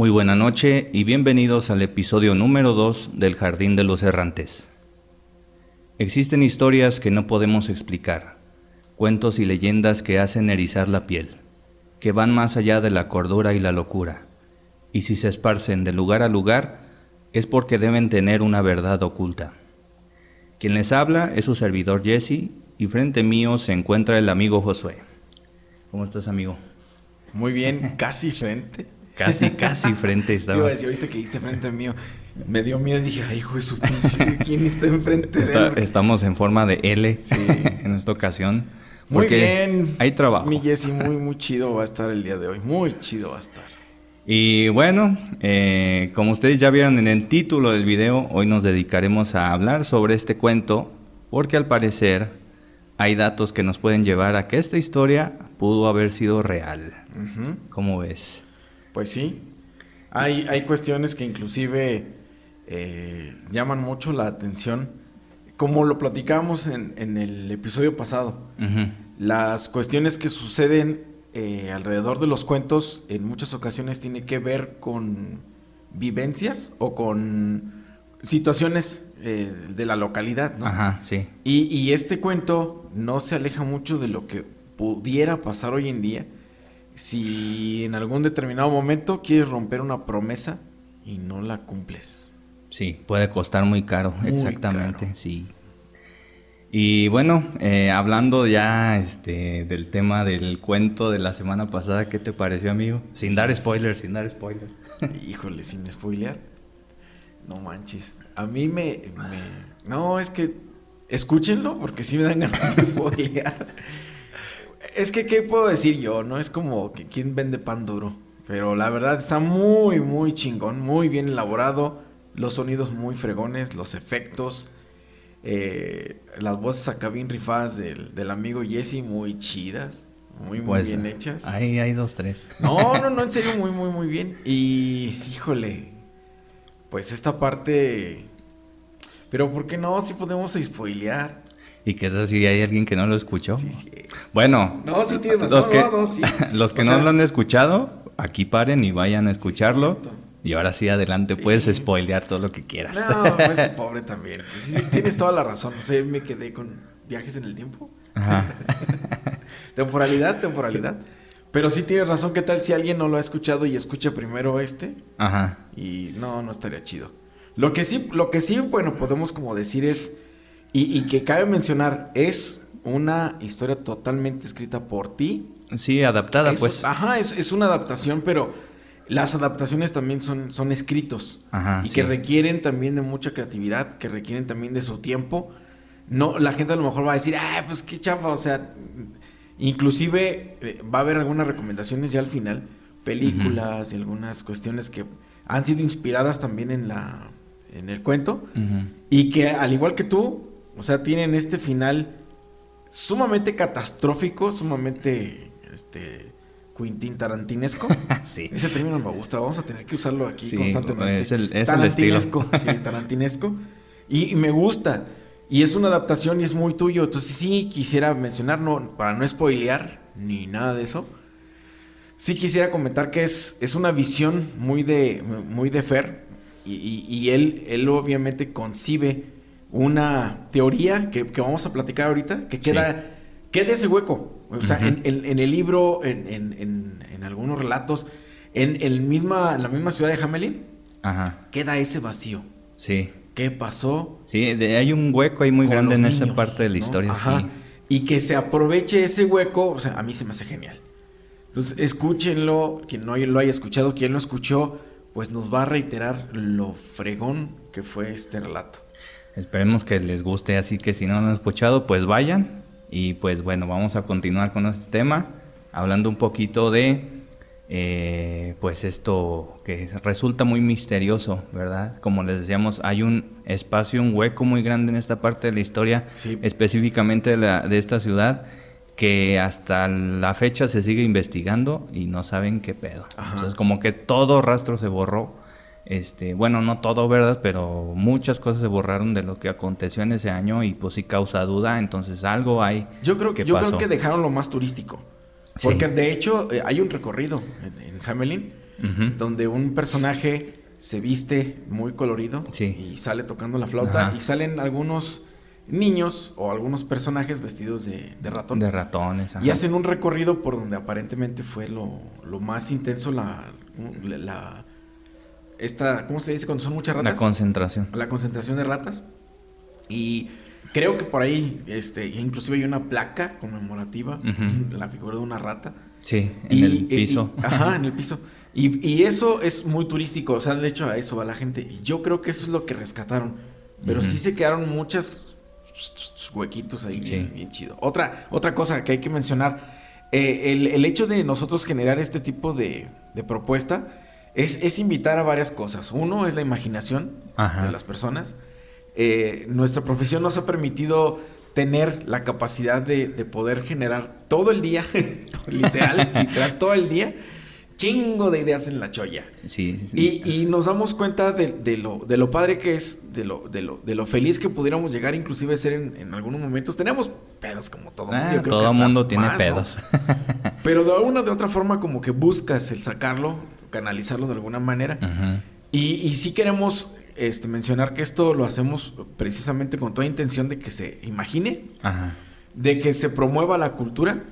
Muy buena noche y bienvenidos al episodio número 2 del Jardín de los Errantes. Existen historias que no podemos explicar, cuentos y leyendas que hacen erizar la piel, que van más allá de la cordura y la locura, y si se esparcen de lugar a lugar es porque deben tener una verdad oculta. Quien les habla es su servidor Jesse y frente mío se encuentra el amigo Josué. ¿Cómo estás amigo? Muy bien, casi frente. Casi, casi frente estaba. Iba a decir ahorita que dice frente mío, me dio miedo y dije, ay, hijo de su pinche, ¿quién está enfrente de él? Estamos en forma de L en esta ocasión. Muy bien. Hay trabajo. Mi Jesse, muy, muy chido va a estar el día de hoy. Muy chido va a estar. Y bueno, eh, como ustedes ya vieron en el título del video, hoy nos dedicaremos a hablar sobre este cuento, porque al parecer hay datos que nos pueden llevar a que esta historia pudo haber sido real. ¿Cómo ves? Pues sí, hay, hay cuestiones que inclusive eh, llaman mucho la atención, como lo platicamos en, en el episodio pasado. Las cuestiones que suceden eh, alrededor de los cuentos en muchas ocasiones tiene que ver con vivencias o con situaciones eh, de la localidad, ¿no? Ajá, sí. Y, y este cuento no se aleja mucho de lo que pudiera pasar hoy en día si en algún determinado momento quieres romper una promesa y no la cumples. Sí, puede costar muy caro, exactamente, sí. Y bueno, eh, hablando ya este, del tema del cuento de la semana pasada, ¿qué te pareció, amigo? Sin dar spoilers, sin dar spoilers. Híjole, sin spoiler. No manches. A mí me, me... No, es que... Escúchenlo porque sí me dan ganas de spoilear. Es que, ¿qué puedo decir yo? No es como que quién vende pan duro. Pero la verdad está muy, muy chingón, muy bien elaborado. Los sonidos muy fregones, los efectos. Eh, las voces acá bien rifadas del, del amigo Jesse, muy chidas. Muy, muy Pues, bien hechas. Ahí hay dos, tres. No, no, no, en serio, muy, muy, muy bien. Y, híjole, pues esta parte... Pero ¿por qué no? Si podemos spoilear. ¿Y qué es si hay alguien que no lo escuchó? Sí, sí. Bueno, No, sí tienes razón. los que, no, no, sí. los que O no lo han escuchado, aquí paren y vayan a escucharlo. y ahora sí, adelante, Sí. puedes spoilear todo lo que quieras. No, pues que pobre también. Pues sí, tienes toda la razón. O sea, me quedé con viajes en el tiempo. Ajá. temporalidad, temporalidad. Pero sí tienes razón. ¿Qué tal si alguien no lo ha escuchado y escucha primero este? Ajá. Y no, no estaría chido. Lo que sí, lo que sí, bueno, podemos como decir es, y, y que cabe mencionar, es una historia totalmente escrita por ti. Sí, adaptada, Es- pues. Ajá, es, es una adaptación, pero las adaptaciones también son, son escritos. Ajá, y sí. que requieren también de mucha creatividad, que requieren también de su tiempo. No, la gente a lo mejor va a decir, ah, pues qué chafa, o sea, inclusive eh, va a haber algunas recomendaciones ya al final, películas y algunas cuestiones que han sido inspiradas también en la en el cuento y que al igual que tú, o sea, tienen este final sumamente catastrófico, sumamente este Quintín Tarantinesco. sí. Ese término me gusta, vamos a tener que usarlo aquí Sí, constantemente. es el- es tarantinesco, sí, tarantinesco. Y, y me gusta. Y es una adaptación y es muy tuyo. Entonces sí quisiera mencionar, no, para no spoilear ni nada de eso. Sí quisiera comentar que es, es una visión muy de, muy de Fer. Y, y- y él, él obviamente concibe una teoría que, que vamos a platicar ahorita, que queda, queda ese hueco. O sea, en, en- en el libro, en, en- algunos relatos, en, el misma, la misma ciudad de Hamelin, Ajá. queda ese vacío. Sí. ¿Qué pasó? Sí, de- hay un hueco ahí muy grande en esa parte de la ¿no? historia, Ajá. sí. Y que se aproveche ese hueco, o sea, a mí se me hace genial. Entonces, escúchenlo, quien no lo haya escuchado, quien lo escuchó, pues nos va a reiterar lo fregón que fue este relato. Esperemos que les guste, así que si no lo han escuchado, pues vayan. Y pues bueno, vamos a continuar con este tema, hablando un poquito de, eh, pues esto que resulta muy misterioso, ¿verdad? Como les decíamos, hay un espacio, un hueco muy grande en esta parte de la historia, Sí. específicamente de, la- de esta ciudad, que hasta la fecha se sigue investigando y no saben qué pedo. Ajá. Entonces como que todo rastro se borró Este, bueno, no todo, ¿verdad? Pero muchas cosas se borraron de lo que aconteció en ese año y pues sí causa duda, entonces algo hay. Yo creo que, yo creo que dejaron lo más turístico. Porque de hecho eh, hay un recorrido en, Hamelin donde un personaje se viste muy colorido y sale tocando la flauta y salen algunos niños o algunos personajes vestidos de, ratón. De ratones. Y hacen un recorrido por donde aparentemente fue lo, lo más intenso la, la, esta, ¿cómo se dice cuando son muchas ratas? La concentración. La concentración de ratas. Y creo que por ahí, este, inclusive hay una placa conmemorativa, la figura de una rata. Sí, en el piso. ajá, en el piso. Y, y, eso es muy turístico, o sea, de hecho a eso va la gente. Y yo creo que eso es lo que rescataron. Pero sí se quedaron muchas huequitos ahí bien, chido. Otra, otra cosa que hay que mencionar, eh, el, hecho de nosotros generar este tipo de, propuesta es, invitar a varias cosas. Uno es la imaginación de las personas. Eh, nuestra profesión nos ha permitido tener la capacidad de, de poder generar todo el día, literal, literal, todo el día chingo de ideas en la cholla. Sí, Y, nos damos cuenta de, lo, de lo padre que es, de lo, de, lo, de lo feliz que pudiéramos llegar, inclusive ser en, algunos momentos. Tenemos pedos como todo mundo. Ah, todo el mundo tiene pedos. Pero de una de otra forma como que buscas el sacarlo, canalizarlo de alguna manera. y, y sí queremos este, mencionar que esto lo hacemos precisamente con toda intención de que se imagine, de que se promueva la cultura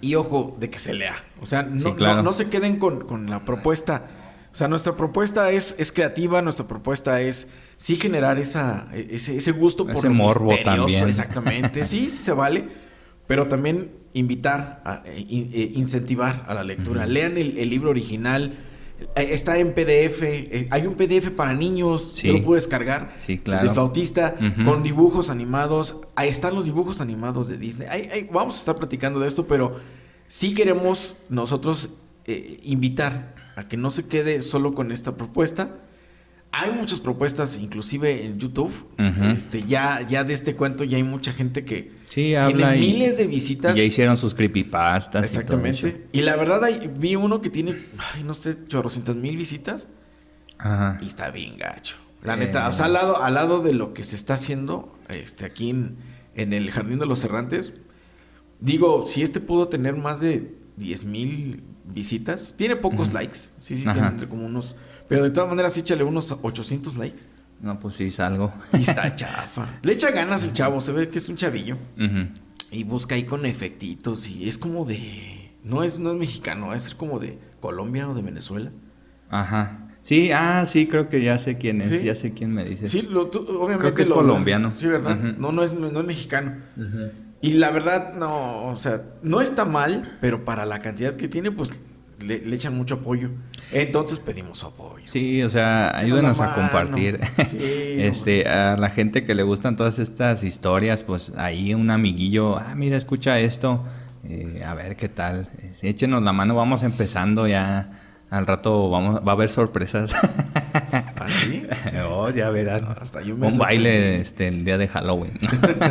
y ojo, de que se lea. O sea, no, no, se queden con, la propuesta. O sea, nuestra propuesta es, es creativa, nuestra propuesta es sí generar esa, ese, ese gusto por ese morbo también. Exactamente, sí, sí se vale. Pero también invitar, a, e, e, incentivar a la lectura. Lean el, el libro original eh, está en PDF. Eh, hay un PDF para niños. Sí. Yo lo puedo descargar. Sí, claro. De flautista. Con dibujos animados. Ahí están los dibujos animados de Disney. vamos a estar platicando de esto, pero sí queremos nosotros eh, invitar a que no se quede solo con esta propuesta hay muchas propuestas, inclusive en YouTube. este, ya, ya de este cuento ya hay mucha gente que sí, tiene miles de visitas. Y ya hicieron sus creepypastas. Exactamente. Y, la verdad, vi uno que tiene, ay, no sé, chorrocientas mil visitas. Ajá. Y está bien gacho. La neta, o sea, al lado, al lado de lo que se está haciendo este, aquí en, en el Jardín de los Errantes, digo, si este pudo tener más de 10 mil visitas, tiene pocos likes. Sí, sí, tiene como unos pero de todas maneras, échale unos 800 likes. No, pues sí, salgo. Y está chafa. Le echa ganas el chavo, se ve que es un chavillo. Y busca ahí con efectitos y es como de... No es, no es mexicano, es como de Colombia o de Venezuela. Ajá. Sí, ah, sí, creo que ya sé quién es, ya sé quién me dice. Sí, obviamente. Creo que es colombiano. Sí, ¿verdad? no, no es, no es mexicano. Y la verdad, no, o sea, no está mal, pero para la cantidad que tiene, pues le, echan mucho apoyo. Entonces pedimos su apoyo. Sí, o sea, ayúdenos a compartir. este, a la gente que le gustan todas estas historias, pues ahí un amiguillo, ah, mira, escucha esto, eh, a ver qué tal. échenos la mano, vamos empezando ya. Al rato vamos, va a haber sorpresas. ¿Ah, sí? oh, ya verás. Un baile este, el día de Halloween.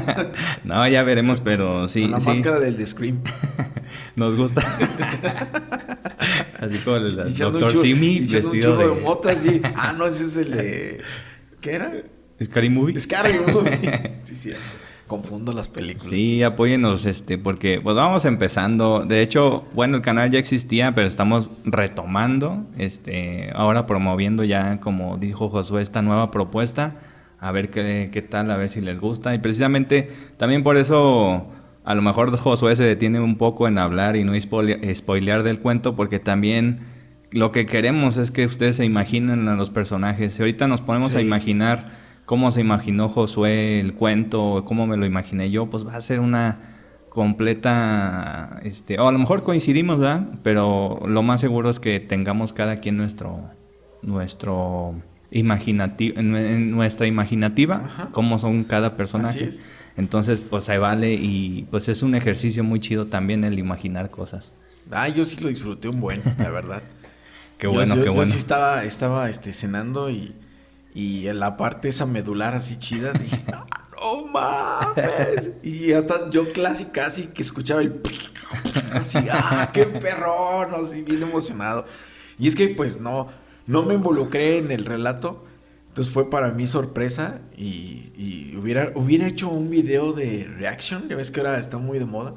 no, ya veremos, pero sí. Con la máscara del The Scream. Nos gusta. Así como el Doctor Simi vestido un de... mota así. Ah, no, ese es el de... ¿Qué era? Scary Movie. Scary Movie. sí, sí. Confundo las películas. Sí, apóyenos, este, porque pues vamos empezando. De hecho, bueno, el canal ya existía, pero estamos retomando, este, ahora promoviendo ya, como dijo Josué, esta nueva propuesta. A ver qué, qué tal, a ver si les gusta. Y precisamente también por eso a lo mejor Josué se detiene un poco en hablar y no spoilear del cuento porque también lo que queremos es que ustedes se imaginen a los personajes. Si ahorita nos ponemos a imaginar cómo se imaginó Josué el cuento, cómo me lo imaginé yo, pues va a ser una completa, este, o a lo mejor coincidimos, ¿verdad? Pero lo más seguro es que tengamos cada quien nuestro, nuestro imaginativo, en nuestra imaginativa, cómo son cada personaje. Entonces, pues se vale y pues es un ejercicio muy chido también el imaginar cosas. Ah, yo sí lo disfruté un buen, la verdad. qué bueno, qué bueno. Yo sí estaba, estaba este, cenando y, y en la parte esa medular así chida, dije, no, mames. Y hasta yo casi, casi que escuchaba el... Así, ah, qué perrón, así bien emocionado. Y es que, pues, no no me involucré en el relato. Entonces fue para mí sorpresa y, y hubiera, hubiera hecho un video de reaction. Ya ves que ahora está muy de moda.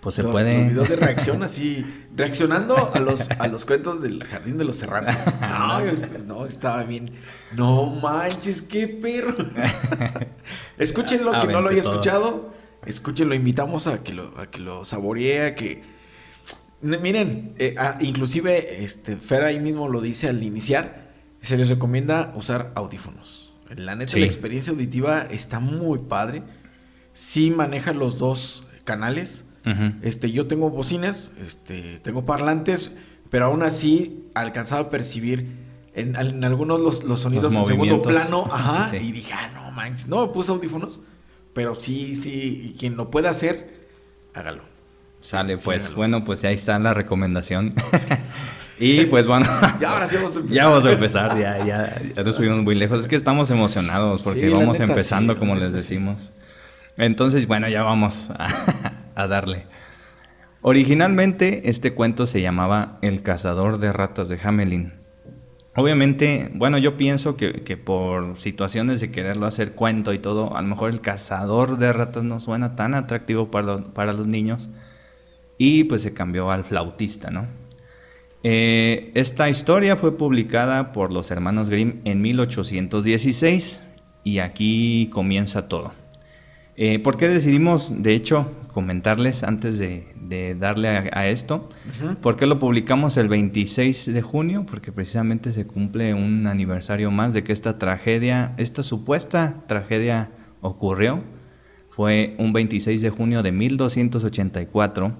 Pues se Los- puede. Los videos de reacción así, reaccionando a los, a los cuentos del Jardín de los Serranos. No, yo- no, estaba bien. No manches, qué perro. Escúchenlo, que no lo haya escuchado. Escúchenlo, invitamos a que lo, a que lo saboree, a que... Miren, eh, ah, inclusive este, Fer ahí mismo lo dice al iniciar, se les recomienda usar audífonos. La neta, Sí. la experiencia auditiva está muy padre. Sí maneja los dos canales. Ujú. Este, yo tengo bocinas, este, tengo parlantes, pero aún así alcanzaba a percibir en, en algunos los, los sonidos Los en segundo plano, ajá, Sí. y dije, ah, no manches, no, puse audífonos, pero sí, sí, y quien lo pueda hacer, hágalo. Sale, sí, pues. hágalo. bueno, pues ahí está la recomendación. y pues bueno. Ya, ahora sí vamos a empezar. Ya vamos a empezar, ya, ya, ya nos fuimos muy lejos. Es que estamos emocionados porque Sí, vamos neta empezando, sí, como les sí. decimos. Entonces, bueno, ya vamos a, a darle. Originalmente, este cuento se llamaba El cazador de ratas de Hamelin. Obviamente, bueno, yo pienso que, que por situaciones de quererlo hacer cuento y todo, a lo mejor el cazador de ratas no suena tan atractivo para, los- para los niños. Y pues se cambió al flautista, ¿no? Eh, esta historia fue publicada por los hermanos Grimm en 1816 y aquí comienza todo. Eh, ¿Por qué decidimos, de hecho, comentarles antes de, de darle a, a esto? ¿Por qué lo publicamos el 26 de junio? Porque precisamente se cumple un aniversario más de que esta tragedia, esta supuesta tragedia ocurrió. Fue un 26 de junio de 1284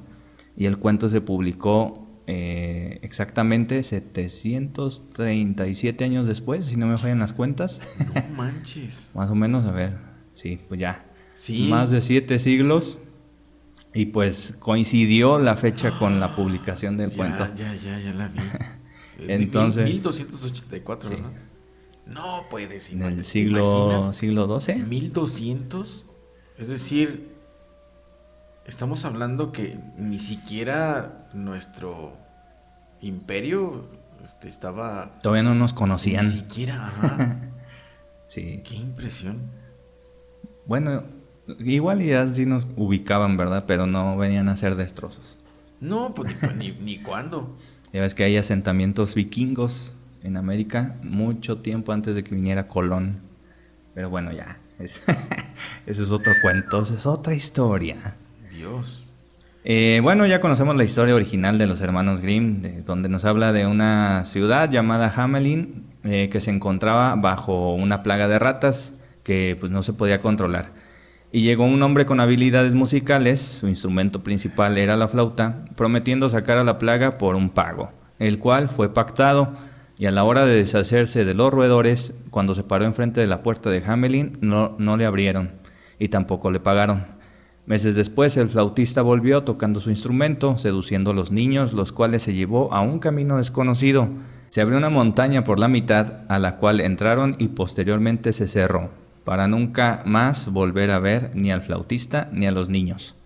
y el cuento se publicó eh, exactamente 737 años después, si no me fallan las cuentas. No manches. Más o menos, a ver, sí, pues ya. Sí. Más de siete siglos. Y pues coincidió la fecha con la publicación del ya, cuento. Ya, ya, ya la vi. Eh, Entonces- 1284, Sí. ¿verdad? No puedes, En imagínate, el ¿te siglo, siglo XII. 1200. Es decir, estamos hablando que ni siquiera nuestro imperio este, estaba. Todavía no nos conocían. Ni siquiera, ajá. Sí. Qué impresión. Bueno, igual ya sí nos ubicaban, ¿verdad? Pero no venían a hacer destrozos. No, pues ni, ni, ni cuándo. Ya ves que hay asentamientos vikingos en América mucho tiempo antes de que viniera Colón. Pero bueno, ya. es- ese es otro cuento, esa es otra historia. Dios. Eh, bueno, ya conocemos la historia original de los hermanos Grimm, de- donde nos habla de una ciudad llamada Hamelin eh, que se encontraba bajo una plaga de ratas que pues no se podía controlar. Y llegó un hombre con habilidades musicales, su instrumento principal era la flauta, prometiendo sacar a la plaga por un pago, el cual fue pactado. Y a la hora de deshacerse de los roedores, cuando se paró enfrente de la puerta de Hamelin, no, no le abrieron y tampoco le pagaron. Meses después, el flautista volvió tocando su instrumento, seduciendo a los niños, los cuales se llevó a un camino desconocido. Se abrió una montaña por la mitad, a la cual entraron y posteriormente se cerró, para nunca más volver a ver ni al flautista ni a los niños.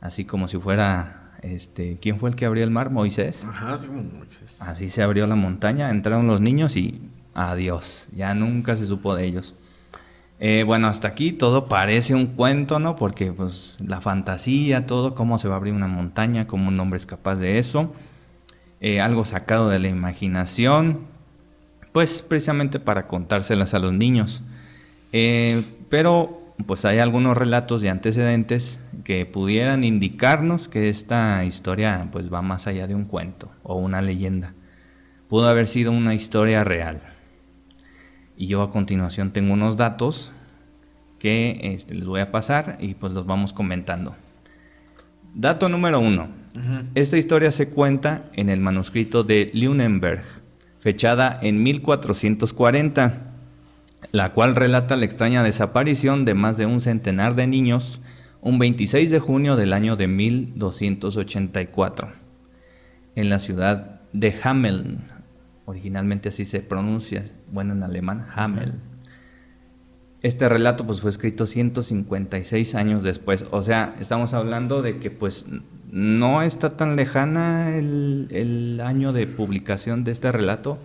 Así como si fuera, este, ¿quién fue el que abrió el mar? Moisés. Ajá, como muchas. Así se abrió la montaña, entraron los niños y adiós, ya nunca se supo de ellos. Eh, bueno, hasta aquí todo parece un cuento, ¿no? Porque pues la fantasía, todo, cómo se va a abrir una montaña, cómo un hombre es capaz de eso, Eh, algo sacado de la imaginación, pues precisamente para contárselas a los niños. Eh, pero pues hay algunos relatos y antecedentes que pudieran indicarnos que esta historia pues va más allá de un cuento o una leyenda. Pudo haber sido una historia real. Y yo a continuación tengo unos datos que este, les voy a pasar y pues los vamos comentando. Dato número uno. Esta historia se cuenta en el manuscrito de Lunenberg, fechada en 1440, la cual relata la extraña desaparición de más de un centenar de niños un 26 de junio del año de 1284, en la ciudad de Hameln. Originalmente así se pronuncia, bueno en alemán, Hameln. Este relato pues fue escrito 156 años después, o sea, estamos hablando de que pues no está tan lejana el, el año de publicación de este relato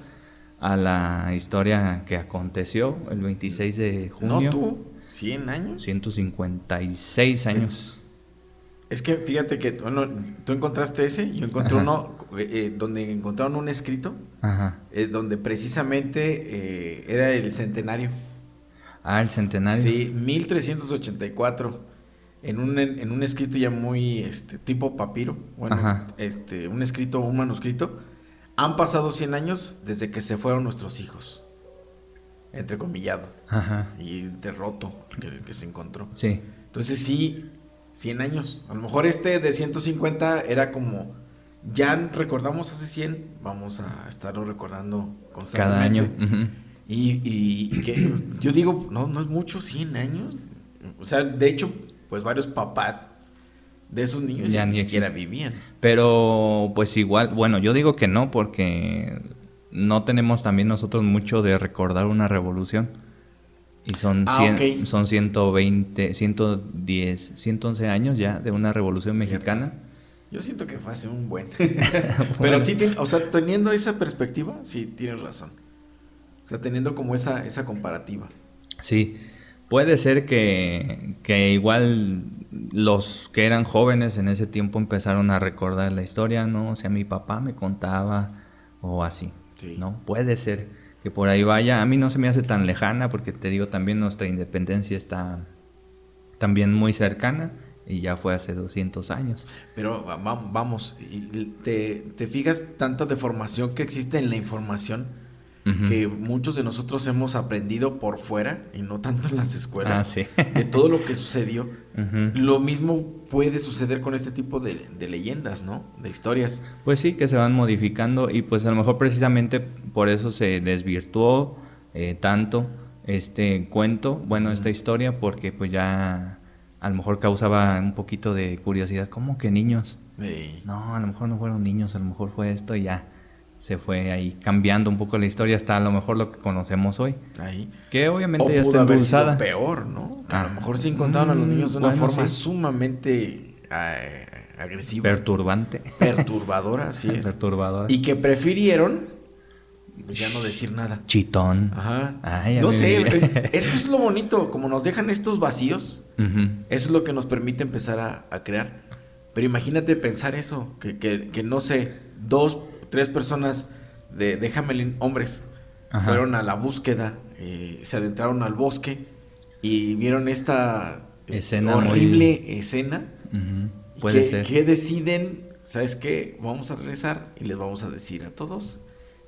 a la historia que aconteció el 26 de junio. No tú, 100 años. 156 años. Es que fíjate que, bueno, tú encontraste ese, yo encontré Ajá. uno eh, eh, donde encontraron un escrito, Ajá. eh, donde precisamente eh, era el centenario. Ah, el centenario. Sí, 1384. En un, en un escrito ya muy este, tipo papiro. Bueno, Ajá. este, un escrito, un manuscrito. Han pasado 100 años desde que se fueron nuestros hijos. Entrecomillado. Ajá. Y derroto que, que se encontró. Sí. Entonces sí, 100 años. A lo mejor este de 150 era como, ya recordamos hace 100, vamos a estarlo recordando Cada año. constantemente. Y, y- y que yo digo, no, no es mucho, 100 años. O sea, de hecho, pues varios papás de esos niños Ya ya, ni ni siquiera existen. vivían. Pero pues igual, bueno, yo digo que no porque no tenemos también nosotros mucho de recordar una revolución. Y son, Ah, 100 ok. son 120, 110, 111 años ya de una revolución Cierto. mexicana. Yo siento que fue hace un buen. Pero sí, o sea, teniendo esa perspectiva, sí, tienes razón. O sea, teniendo como esa, esa comparativa. Sí, puede ser que, que igual los que eran jóvenes en ese tiempo empezaron a recordar la historia, ¿no? O sea, mi papá me contaba o así, Sí. ¿no? Puede ser que por ahí vaya. A mí no se me hace tan lejana porque te digo, también nuestra independencia está también muy cercana y ya fue hace 200 años. Pero va- va- vamos, te, te fijas tanta deformación que existe en la información Que muchos de nosotros hemos aprendido por fuera y no tanto en las escuelas Ah, sí. de todo lo que sucedió. Lo mismo puede suceder con este tipo de, de leyendas, ¿no? De historias. Pues sí, que se van modificando y pues a lo mejor precisamente por eso se desvirtuó eh, tanto este cuento, bueno, esta historia, porque pues ya a lo mejor causaba un poquito de curiosidad, ¿cómo que niños? No, a lo mejor no fueron niños, a lo mejor fue esto y ya se fue ahí cambiando un poco la historia hasta a lo mejor lo que conocemos hoy, ahí. que obviamente O ya pudo está haber sido peor, ¿no? Que a Ah. lo mejor sí encontraron a los niños de una bueno, forma sí. sumamente eh, agresiva, Perturbante, perturbadora, así es. perturbador, Y que prefirieron pues, ya no decir nada. chitón. Ajá. Ay, no sé, eh, es que es lo bonito, como nos dejan estos vacíos, Ujú. eso es lo que nos permite empezar a, a crear. Pero imagínate pensar eso, que, que- que no sé, dos, tres personas de, de Hamelin, hombres, Ajá. fueron a la búsqueda, eh, se adentraron al bosque y vieron esta Escena muy- horrible escena. Puede que, ser. que deciden, ¿sabes qué? Vamos a regresar y les vamos a decir a todos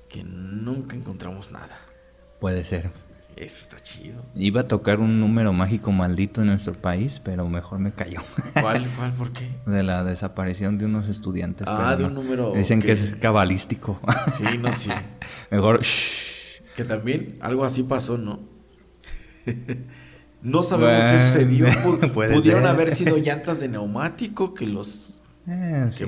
que nunca encontramos nada. Puede ser. Eso está chido. Iba a tocar un número mágico maldito en nuestro país, pero mejor me cayó. ¿Cuál? ¿Cuál? ¿Por qué? De la desaparición de unos estudiantes. Ah, de un número Dicen que- que es cabalístico. Sí, no, sí. mejor. shh. Que también algo así pasó, ¿no? no sabemos qué sucedió. Pudieron ser. haber sido llantas de neumático que los Eh, sí.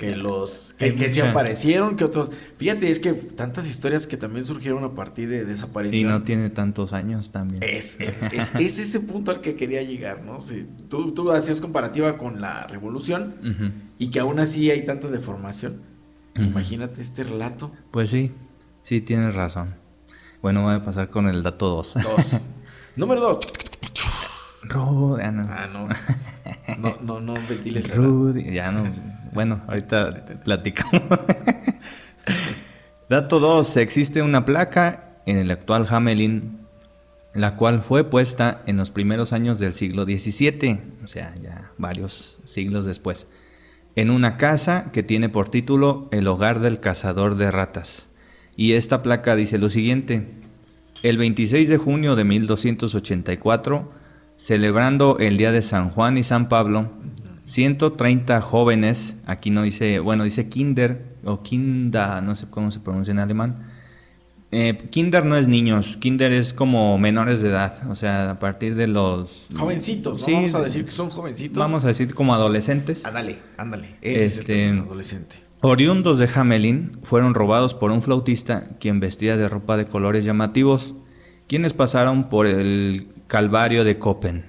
Que los que, que se aparecieron, que otros. Fíjate, es que tantas historias que también surgieron a partir de Y desaparición. no tiene tantos años también. Es, es, es ese punto al que quería llegar, ¿no? Si tú, tú hacías comparativa con la revolución y que aún así hay tanta deformación. Imagínate este relato. Pues sí, sí tienes razón. Bueno, voy a pasar con el dato 2. Dos. Número dos. Rudy, ah, no. Ah, no. No, no, no ventiles. Rudy, ya no. Bueno, ahorita platicamos. Dato 2. Existe una placa en el actual Hamelin, la cual fue puesta en los primeros años del siglo XVII, o sea, ya varios siglos después, en una casa que tiene por título El hogar del cazador de ratas. Y esta placa dice lo siguiente. El 26 de junio de 1284, celebrando el día de San Juan y San Pablo, 130 jóvenes, aquí no dice, bueno, dice Kinder o Kinda, no sé cómo se pronuncia en alemán. Eh, kinder no es niños, Kinder es como menores de edad, o sea, a partir de los... Jovencitos, ¿no? Sí, Vamos a decir que son jovencitos. Vamos a decir como adolescentes. Ándale, ándale. Ese es el Este, adolescente. Oriundos de Hamelin fueron robados por un flautista quien vestía de ropa de colores llamativos, quienes pasaron por el calvario de Copen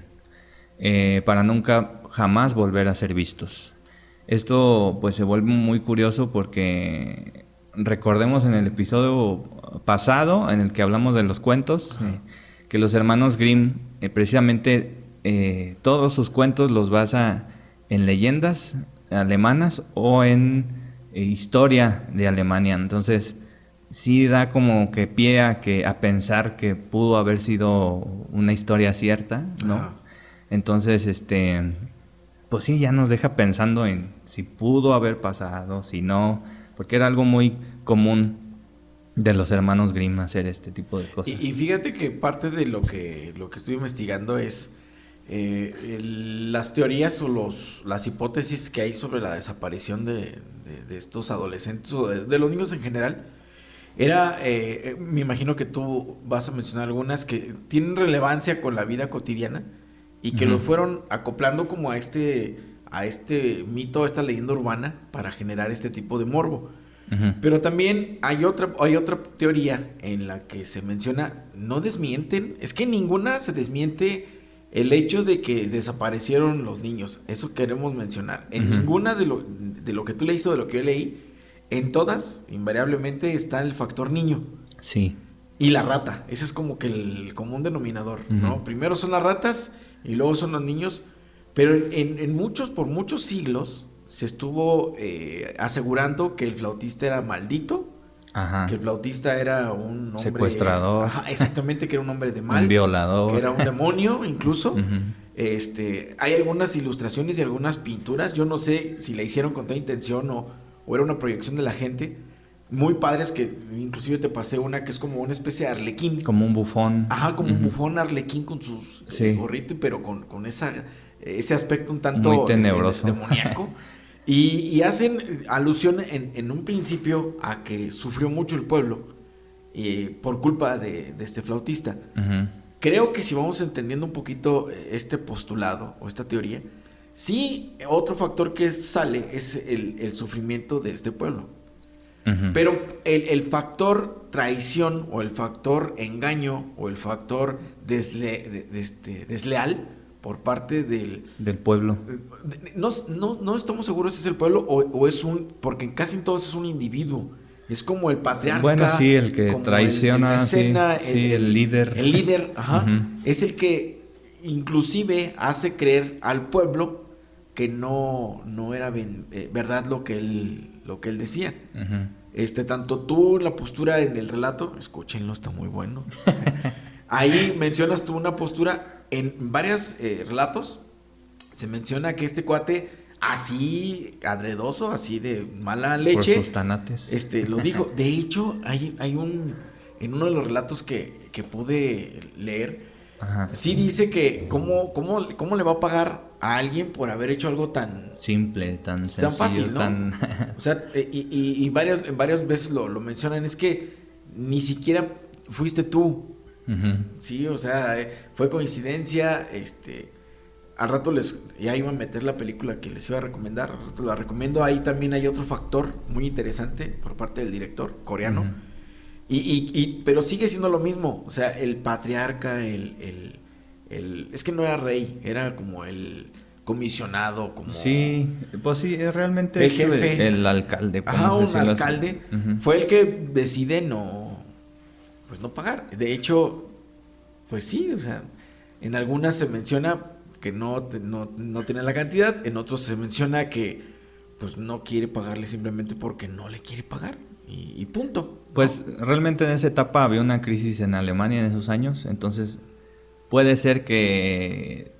eh, para nunca jamás volver a ser vistos. Esto pues se vuelve muy curioso porque recordemos en el episodio pasado, en el que hablamos de los cuentos, eh, que los hermanos Grimm, eh, precisamente eh, todos sus cuentos los basa en leyendas alemanas o en historia de Alemania. Entonces, sí da como que pie a, que, a pensar que pudo haber sido una historia cierta, ¿no? Entonces, este, pues sí, ya nos deja pensando en si pudo haber pasado, si no, porque era algo muy común de los hermanos Grimm hacer este tipo de cosas. Y, fíjate que parte de lo que, lo que estoy investigando es eh, las teorías o los, las hipótesis que hay sobre la desaparición de, estos adolescentes o de, los niños en general. Era, eh, me imagino que tú vas a mencionar algunas que tienen relevancia con la vida cotidiana y que lo fueron acoplando como a este, a este mito, a esta leyenda urbana para generar este tipo de morbo. Pero también hay otra, hay otra teoría en la que se menciona, no desmienten, es que ninguna se desmiente el hecho de que desaparecieron los niños. Eso queremos mencionar. En ninguna de lo, de lo que tú leíste o de lo que yo leí, en todas, invariablemente, está el factor niño. Sí. Y la rata. Ese es como que el común denominador, ¿no? Primero son las ratas y luego son los niños. Pero en muchos, por muchos siglos, se estuvo eh, asegurando que el flautista era maldito, que el flautista era un hombre... Secuestrador. exactamente, que era un hombre de mal. Un violador. Que era un demonio incluso. este, hay algunas ilustraciones y algunas pinturas, yo no sé si la hicieron con toda intención o, era una proyección de la gente, muy padres que inclusive te pasé una que es como una especie de arlequín. Como un bufón. Ajá, como un bufón arlequín con sus eh, gorrito, pero con, con esa, ese aspecto un tanto muy tenebroso. demoníaco. Y, hacen alusión en, un principio a que sufrió mucho el pueblo eh, por culpa de, este flautista. Creo que si vamos entendiendo un poquito eh, este postulado o esta teoría, sí, otro factor que sale es el, sufrimiento de este pueblo. Pero el, factor traición o el factor engaño o el factor este, desleal por parte del... Del pueblo. No, no, no estamos seguros si es el pueblo o, es un... Porque casi en todos es un individuo. Es como el patriarca. Bueno, sí, el que traiciona. El, sí, el, líder. El líder, ajá. Es el que inclusive hace creer al pueblo que no, no era eh, verdad lo que él, lo que él decía. Este, tanto tú la postura en el relato, escúchenlo, está muy bueno. Ahí mencionas tú una postura en varios eh, relatos se menciona que este cuate así adredoso, así de mala leche. Por sus tanates. Este, lo dijo. De hecho, hay, hay un. En uno de los relatos que, que pude leer, sí dice que cómo, cómo, cómo le va a pagar a alguien por haber hecho algo tan. Simple, tan sencillo, tan fácil, ¿no? o sea, eh, y, y, y varias, varias veces lo, lo mencionan. Es que ni siquiera fuiste tú Sí, o sea, eh, fue coincidencia, este, al rato les, ya iba a meter la película que les iba a recomendar, al rato la recomiendo, ahí también hay otro factor muy interesante por parte del director coreano, y, y, pero sigue siendo lo mismo, o sea, el patriarca, el, el, el, es que no era rey, era como el comisionado, como... Sí, pues sí, es realmente el jefe, el, alcalde. Ajá, un alcalde, fue el que decide no pues no pagar. De hecho, pues sí, o sea, en algunas se menciona que no, no, tiene la cantidad, en otros se menciona que pues no quiere pagarle simplemente porque no le quiere pagar y, punto. Pues realmente en esa etapa había una crisis en Alemania en esos años, entonces puede ser que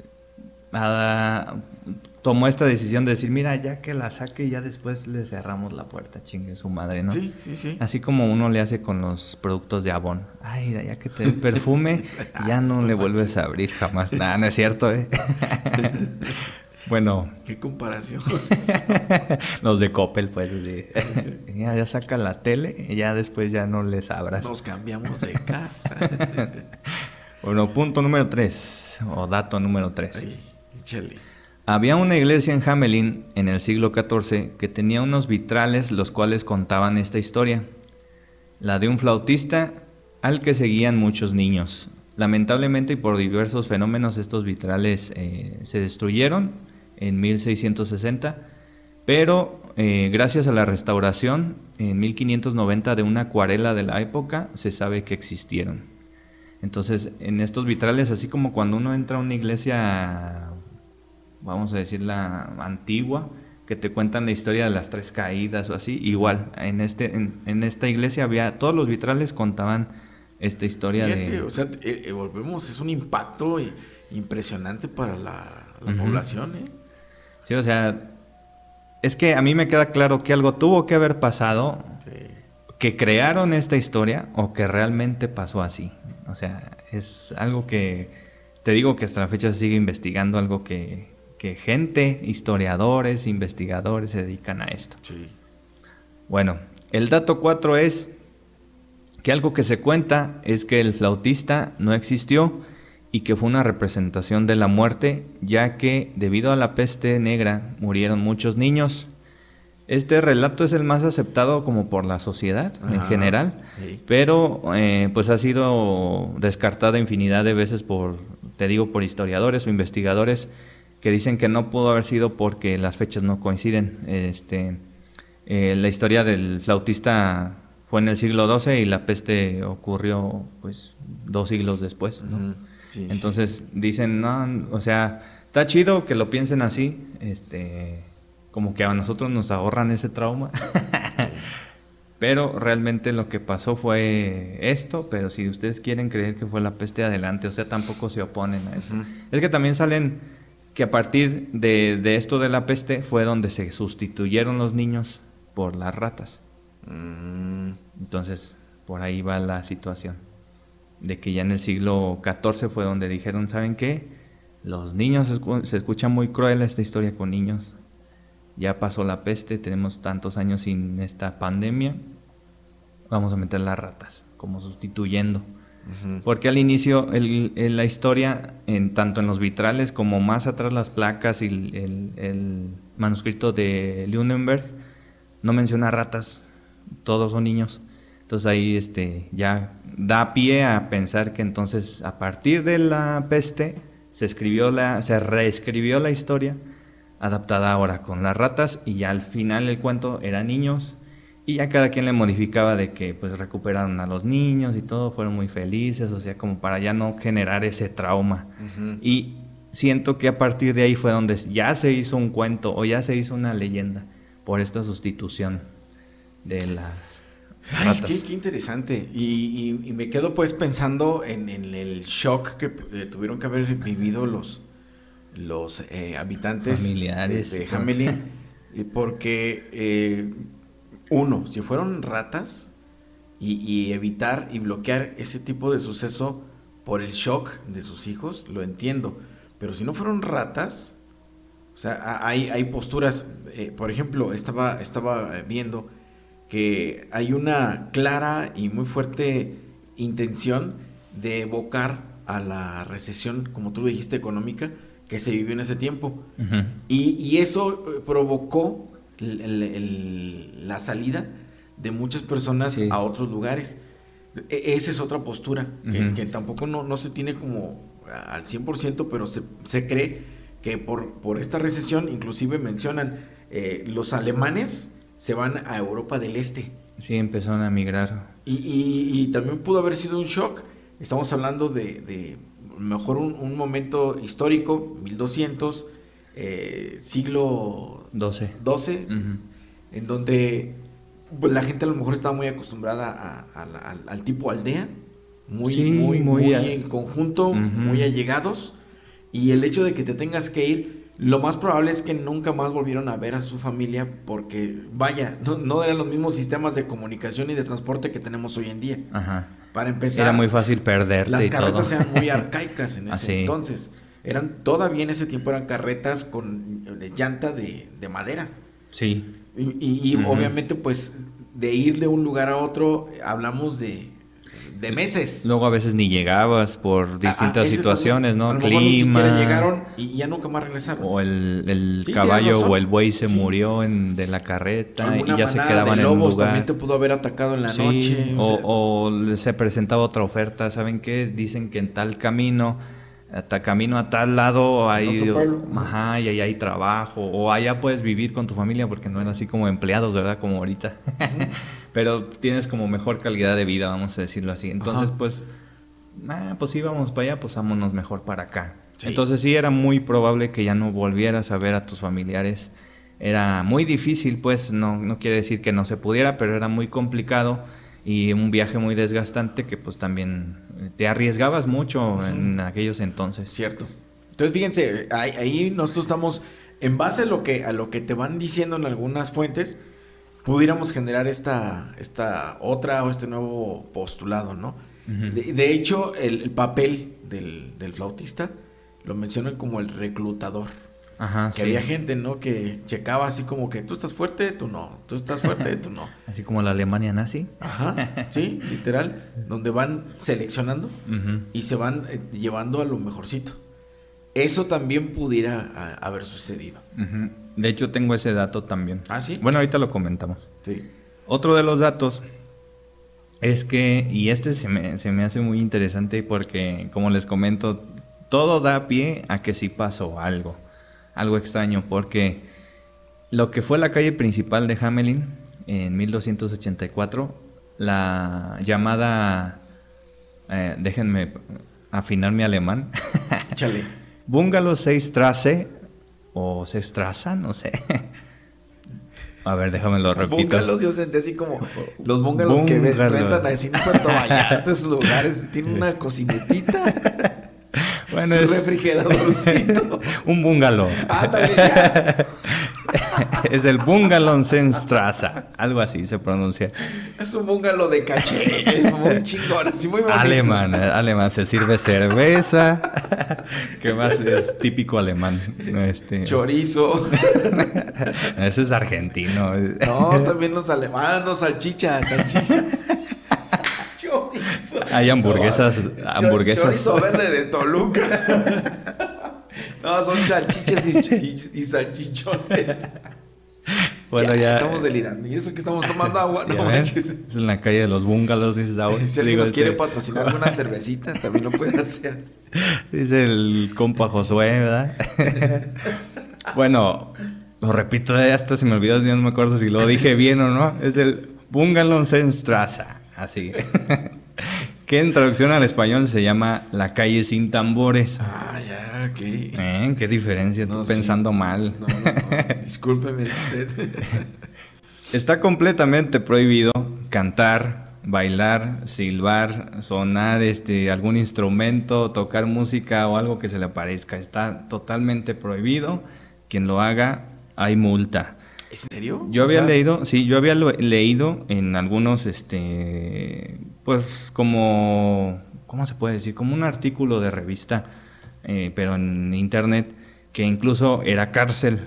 tomó esta decisión de decir, mira, ya que la saque, ya después le cerramos la puerta, chingue su madre, ¿no? Sí, sí, sí. Así como uno le hace con los productos de Avon. Ay, ya que te perfume, ya no le vuelves a abrir jamás. Nada, no es cierto, ¿eh? bueno. ¿Qué comparación? los de Coppel, pues. ya, ya saca la tele y ya después ya no les abras. Nos cambiamos de casa. Bueno, punto número tres, o dato número tres. Sí, chale. Había una iglesia en Hamelin en el siglo XIV que tenía unos vitrales los cuales contaban esta historia, la de un flautista al que seguían muchos niños. Lamentablemente y por diversos fenómenos estos vitrales eh, se destruyeron en 1660 Pero eh, gracias a la restauración en 1590 de una acuarela de la época, se sabe que existieron. Entonces, en estos vitrales, así como cuando uno entra a una iglesia, vamos a decir la antigua, que te cuentan la historia de las tres caídas o así, igual, en, este, en, esta iglesia había, todos los vitrales contaban esta historia de... O sea, eh, eh, volvemos, es un impacto impresionante para la, población, ¿eh? Sí, o sea, es que a mí me queda claro que algo tuvo que haber pasado, que crearon esta historia o que realmente pasó así. O sea, es algo que te digo que hasta la fecha se sigue investigando, algo que, gente, historiadores, investigadores se dedican a esto. Sí. Bueno, el dato 4 es que algo que se cuenta es que el flautista no existió y que fue una representación de la muerte, ya que debido a la peste negra murieron muchos niños. Este relato es el más aceptado como por la sociedad en general, pero eh, pues ha sido descartado infinidad de veces por, te digo, por historiadores o investigadores que dicen que no pudo haber sido porque las fechas no coinciden. Este, eh, la historia del flautista fue en el siglo XII y la peste ocurrió pues dos siglos después. Entonces dicen, no, o sea, está chido que lo piensen así, este, como que a nosotros nos ahorran ese trauma. pero realmente lo que pasó fue esto, pero si ustedes quieren creer que fue la peste adelante, o sea, tampoco se oponen a esto. Es que también salen que a partir de, esto de la peste fue donde se sustituyeron los niños por las ratas. Mm. Entonces, por ahí va la situación de que ya en el siglo XIV fue donde dijeron, ¿saben qué? Los niños, se, escucha muy cruel esta historia con niños. Ya pasó la peste, tenemos tantos años sin esta pandemia. Vamos a meter las ratas, como sustituyendo. Porque al inicio en la historia, en, tanto en los vitrales como más atrás las placas y el, el manuscrito de Lunenberg, no menciona ratas, todos son niños. Entonces ahí este, ya da pie a pensar que entonces a partir de la peste se escribió la, se reescribió la historia adaptada ahora con las ratas y ya al final el cuento eran niños y ya cada quien le modificaba de que pues recuperaron a los niños y todo, fueron muy felices, o sea, como para ya no generar ese trauma. Y siento que a partir de ahí fue donde ya se hizo un cuento o ya se hizo una leyenda por esta sustitución de las Ay, qué, interesante. Y, me quedo pues pensando en, el shock que eh, tuvieron que haber vivido los, los eh, habitantes Familiares, de, Hamelin. porque, eh, uno, si fueron ratas y, evitar y bloquear ese tipo de suceso por el shock de sus hijos, lo entiendo. Pero si no fueron ratas, o sea, hay, hay posturas, por ejemplo, estaba, estaba viendo que hay una clara y muy fuerte intención de evocar a la recesión, como tú lo dijiste, económica, que se vivió en ese tiempo. y, eso eh, provocó la salida de muchas personas a otros lugares. E, esa es otra postura, que, tampoco no, se tiene como al 100%, pero se, se cree que por, por, esta recesión, inclusive mencionan eh, los alemanes, se van a Europa del Este. Sí, empezaron a migrar. Y, también pudo haber sido un shock. Estamos hablando de, de mejor un, momento histórico, 1200, eh, siglo 12, 12 en donde pues, la gente a lo mejor estaba muy acostumbrada al, tipo aldea, muy, muy, muy, en conjunto, muy allegados, y el hecho de que te tengas que ir lo más probable es que nunca más volvieron a ver a su familia porque, vaya, no, eran los mismos sistemas de comunicación y de transporte que tenemos hoy en día. Ajá. Para empezar. Era muy fácil perder. Las carretas eran muy arcaicas en ese entonces. Eran, todavía en ese tiempo eran carretas con llanta de, madera. Sí. Y, obviamente, pues, de ir de un lugar a otro, hablamos de de meses. Luego a veces ni llegabas por ah, ah, distintas situaciones, ¿no? Clima. Ni llegaron y ya nunca más regresaron. O el, caballo o el buey se murió en, de la carreta y ya se quedaban en un lugar. también te pudo haber atacado en la noche. O, o, se presentaba otra oferta, ¿saben qué? Dicen que en tal camino hasta camino a tal lado hay, ajá, y ahí hay trabajo, o allá puedes vivir con tu familia porque no eran así como empleados, ¿verdad? Como ahorita. Pero tienes como mejor calidad de vida, vamos a decirlo así. Entonces, Ajá. pues, ah, pues sí, vamos para allá, pues vámonos mejor para acá. Sí. Entonces sí era muy probable que ya no volvieras a ver a tus familiares. Era muy difícil, pues, no, no quiere decir que no se pudiera, pero era muy complicado y un viaje muy desgastante que pues también eh, te arriesgabas mucho en aquellos entonces. Cierto. Entonces, fíjense, ahí, ahí nosotros estamos, en base a lo, que, a lo que te van diciendo en algunas fuentes, pudiéramos generar esta, esta otra o este nuevo postulado, ¿no? De, de hecho, el, el papel del, del flautista lo mencionan como el reclutador. Ajá, Que sí. había gente, ¿no? Que checaba así como que tú estás fuerte, tú no. Tú estás fuerte, tú no. Así como la Alemania nazi. Ajá, sí, literal. Donde van seleccionando y se van eh, llevando a lo mejorcito. Eso también pudiera a- haber sucedido. Ujú. De hecho, tengo ese dato también. ¿Ah, sí? Bueno, ahorita lo comentamos. Sí. Otro de los datos es que, y este se me, se me hace muy interesante porque, como les comento, todo da pie a que sí pasó algo, algo extraño, porque lo que fue la calle principal de Hamelin en 1284, la llamada, eh, déjenme afinar mi alemán, Échale. Bungalow 6 Strasse o Sextraza, no sé. A ver, déjame lo repito. Bungalows, yo sentí así como los bungalows que rentan así en Puerto Vallarta, esos lugares. Tienen una cocinetita, Bueno, su es refrigeradorcito. un bungalow. Ándale, ya. es el Bungalow Straza, algo así se pronuncia. Es un bungalow de caché, es muy chingón, así muy bonito. Alemán, alemán, se sirve cerveza. ¿Qué más es típico alemán? Este, Chorizo. ese es argentino. No, también los alemanos, salchicha, salchicha. Hay hamburguesas- No, hamburguesas. Chorizo verde de Toluca. No, son salchichas y, ch- y- y salchichones. Bueno, ya. Estamos delirando. Y eso que estamos tomando agua, no ven, manches. Es en la calle de los bungalows, dices ah, Si alguien digo, nos quiere este, patrocinar alguna cervecita, también lo puede hacer. Dice el compa Josué, ¿verdad? bueno, lo repito, hasta se me olvidó, ya no me acuerdo si lo dije bien o no. Es el Bungalow Straße, así. Que en traducción al español se llama La calle sin tambores. Ah, ya, ok. ¿Eh? ¿Qué diferencia? Tú No, sí. pensando mal. No, no, no. Discúlpeme usted. Está completamente prohibido cantar, bailar, silbar, sonar este, algún instrumento, tocar música o algo que se le parezca. Está totalmente prohibido. Quien lo haga, hay multa. ¿En serio? Yo O había sea, leído, sí, yo había leído en algunos, este, pues como, ¿cómo se puede decir? Como un artículo de revista, eh, pero en internet, que incluso era cárcel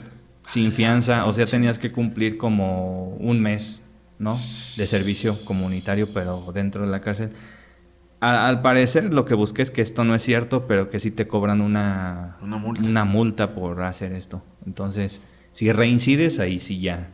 sin fianza, o sea, tenías que cumplir como un mes, ¿no? De servicio comunitario, pero dentro de la cárcel. A- al parecer, lo que busqué es que esto no es cierto, pero que sí te cobran una, Una multa. una multa por hacer esto. Entonces, si reincides, ahí sí ya,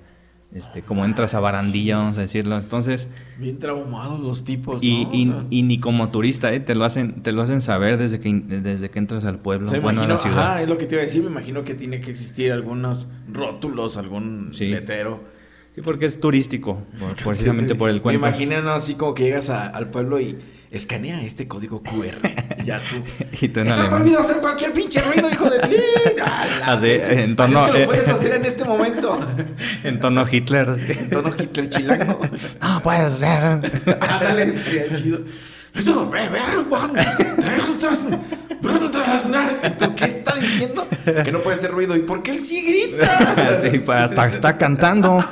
este, como entras a barandilla, vamos a decirlo. Entonces, Bien traumados los tipos, y, ¿no? y- O sea, y ni como turista, ¿eh? te lo hacen, te lo hacen saber desde que desde que entras al pueblo, o sea, bueno, a imagino, la ciudad. ajá, es lo que te iba a decir, me imagino que tiene que existir algunos rótulos, algún Sí. letero. Sí, porque es turístico, precisamente por el cuento. Me imagino ¿no? así como que llegas a- al pueblo y escanea este código QR. Y ya tú. Y tú en Está alemán. prohibido hacer cualquier pinche ruido, hijo de ti. A la Así, en tono- es que eh. lo puedes hacer en este momento. En tono Hitler. En tono Hitler chilango. No puede ser. Ándale, estaría chido. Eso, ve, ve, Juan, traes otras- otras- ¿Y tú qué está diciendo? Que no puede hacer ruido. ¿Y por qué él sí grita? Sí, pues, hasta está cantando.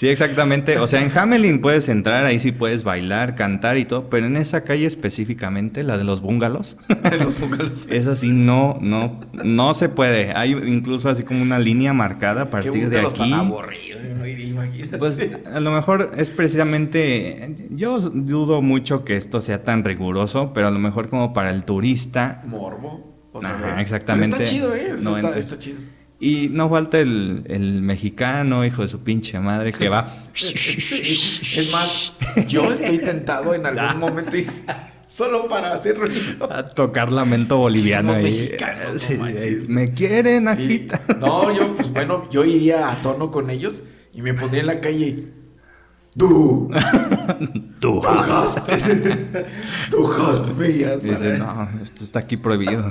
Sí, exactamente. O sea, en Hamelin puedes entrar, ahí sí puedes bailar, cantar y todo, pero en esa calle específicamente, la de los bungalows, Los búngalos. esa sí no, no, no se puede. Hay incluso así como una línea marcada a Qué partir de búngalos tan aquí. aburridos. imagínate. Pues a lo mejor es precisamente, yo dudo mucho que esto sea tan riguroso, pero a lo mejor como para el turista Morbo. Ajá, vez. exactamente. Pero está chido, ¿eh? O sea, No está, entres. está chido. Y no falta el, el mexicano, hijo de su pinche madre, que va. Es más, yo estoy tentado en algún momento y Solo para hacer ruido. A tocar lamento boliviano ahí. no manches. me quieren, Sí. ajita. No, yo, pues bueno, yo iría a tono con ellos y me pondría en la calle. Tú, Tú. tú hast, mías. Y dices, no, esto está aquí prohibido.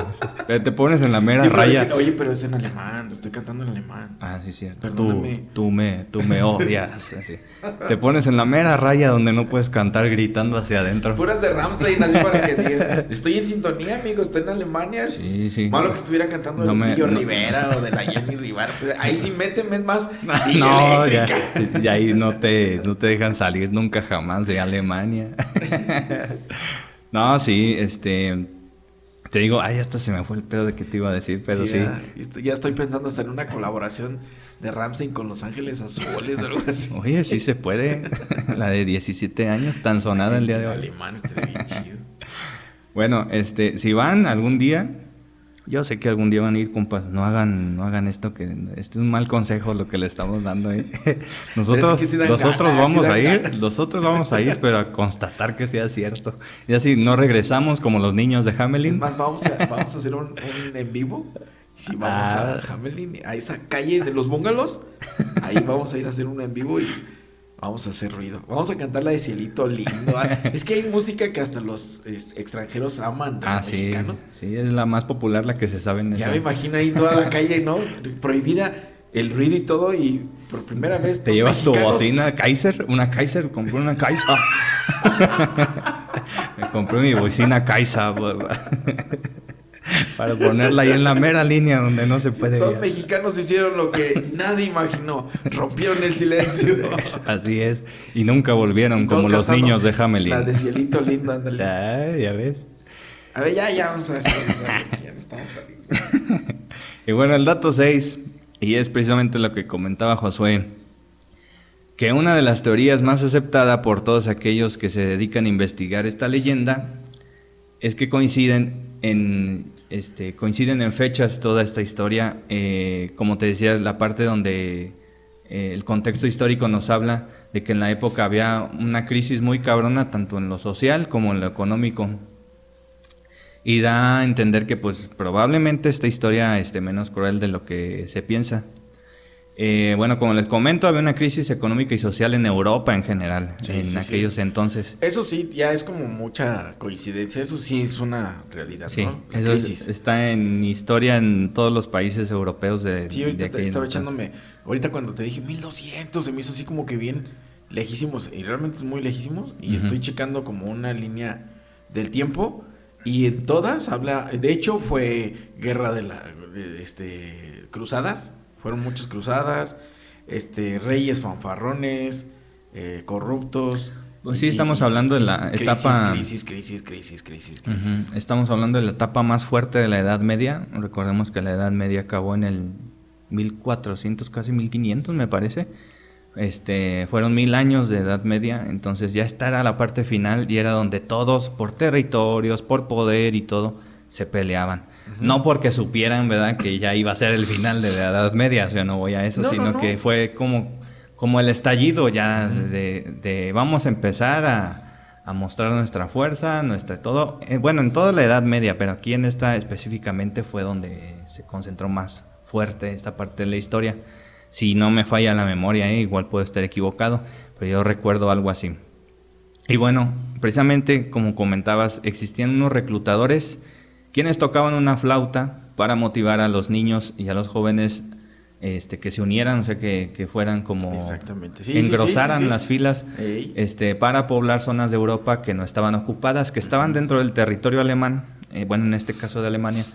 Te pones en la mera Sí, raya. oye, pero es en alemán, lo estoy cantando en alemán. Ah, sí, cierto. Perdóname. Tú, tú me, tú me odias. así. Te pones en la mera raya donde no puedes cantar gritando hacia adentro. Puras de Ramstein, así para que digas, estoy en sintonía, amigo, estoy en Alemania. Sí, sí. Malo que estuviera cantando No de Lupillo no- Rivera o de la Jenny Rivera. Pues ahí sí méteme es más. Sí, no, ya, eléctrica. y ahí no te, no te dejan salir nunca jamás de Alemania. no, sí, este. Te digo, ay, hasta se me fue el pedo de que te iba a decir, pero sí. Ya, esto- ya estoy pensando hasta en una colaboración de Ramstein con Los Ángeles Azules o algo así. Oye, sí se puede. La de 17 años, tan sonada el día de hoy. alemán bien chido. Bueno, este, si van algún día, yo sé que algún día van a ir, compas, no hagan, no hagan esto, que este es un mal consejo lo que le estamos dando ahí. Nosotros, que nosotros ganas, vamos a ir, ganas. nosotros vamos a ir, pero a constatar que sea cierto. Y así no regresamos como los niños de Es Hamelin. más, vamos a, vamos a hacer un, un en vivo. Sí, vamos Ah. a Hamelin, a esa calle de los bungalows. Ahí vamos a ir a hacer un en vivo y vamos a hacer ruido. Vamos a cantar la de Cielito Lindo. Ah, Es que hay música que hasta los es, extranjeros aman Ah, los sí, mexicanos. sí, es la más popular la que se sabe en Ya esa. me imagino ahí toda la calle, ¿no? Prohibida el ruido y todo y por primera vez Te llevas tu bocina Kaiser, una Kaiser, compré una Kaiser. Me compré mi bocina Kaiser para ponerla ahí en la mera línea donde no se puede. Los mexicanos hicieron lo que nadie imaginó. Rompieron el silencio. Así es. Y nunca volvieron como los niños de La de Hamelin. Cielito Lindo, ándale. Ya, ya ves. A ver, ya, ya, vamos a ver. Ya estamos saliendo. Y bueno, el dato 6, y es precisamente lo que comentaba Josué, que una de las teorías más aceptada por todos aquellos que se dedican a investigar esta leyenda es que coinciden en, este, coinciden en fechas toda esta historia, eh, como te decía, la parte donde eh, el contexto histórico nos habla de que en la época había una crisis muy cabrona tanto en lo social como en lo económico. Y da a entender que pues probablemente esta historia esté menos cruel de lo que se piensa. Eh, bueno, como les comento, había una crisis económica y social en Europa en general, Sí, en sí, sí. aquellos entonces. Eso sí, ya es como mucha coincidencia. Eso sí es una realidad, Sí, ¿no? La eso es- crisis. está en historia en todos los países europeos de, Sí, de ahorita te estaba entonces. echándome. Ahorita cuando te dije 1200, se me hizo así como que bien lejísimos. Y realmente es muy lejísimos. Y estoy checando como una línea del tiempo. Y en todas habla. De hecho, fue guerra de la. este. Cruzadas. Fueron muchas cruzadas. Este. Reyes fanfarrones. eh, corruptos. Pues sí, y- estamos hablando de la crisis, etapa- Crisis, crisis, crisis, crisis, crisis. Estamos hablando de la etapa más fuerte de la Edad Media. Recordemos que la Edad Media acabó en el 1400, casi 1500 me parece. Este, fueron mil años de Edad Media, entonces ya esta era la parte final y era donde todos, por territorios, por poder y todo, se peleaban. No porque supieran, ¿verdad?, que ya iba a ser el final de la Edad Media, o sea, no voy a eso, No, no, sino no. que fue como, como el estallido ya de, de vamos a empezar a, a mostrar nuestra fuerza, nuestra todo, eh, bueno, en toda la Edad Media, pero aquí en esta específicamente fue donde se concentró más fuerte esta parte de la historia. Si no me falla la memoria, eh, igual puedo estar equivocado, pero yo recuerdo algo así. Y bueno, precisamente como comentabas, existían unos reclutadores quienes tocaban una flauta para motivar a los niños y a los jóvenes este, que se unieran, o sea, que, que fueran como Exactamente. Sí, engrosaran sí, sí. las filas Ey. este, para poblar zonas de Europa que no estaban ocupadas, que estaban dentro del territorio alemán, eh, bueno, en este caso de Alemania,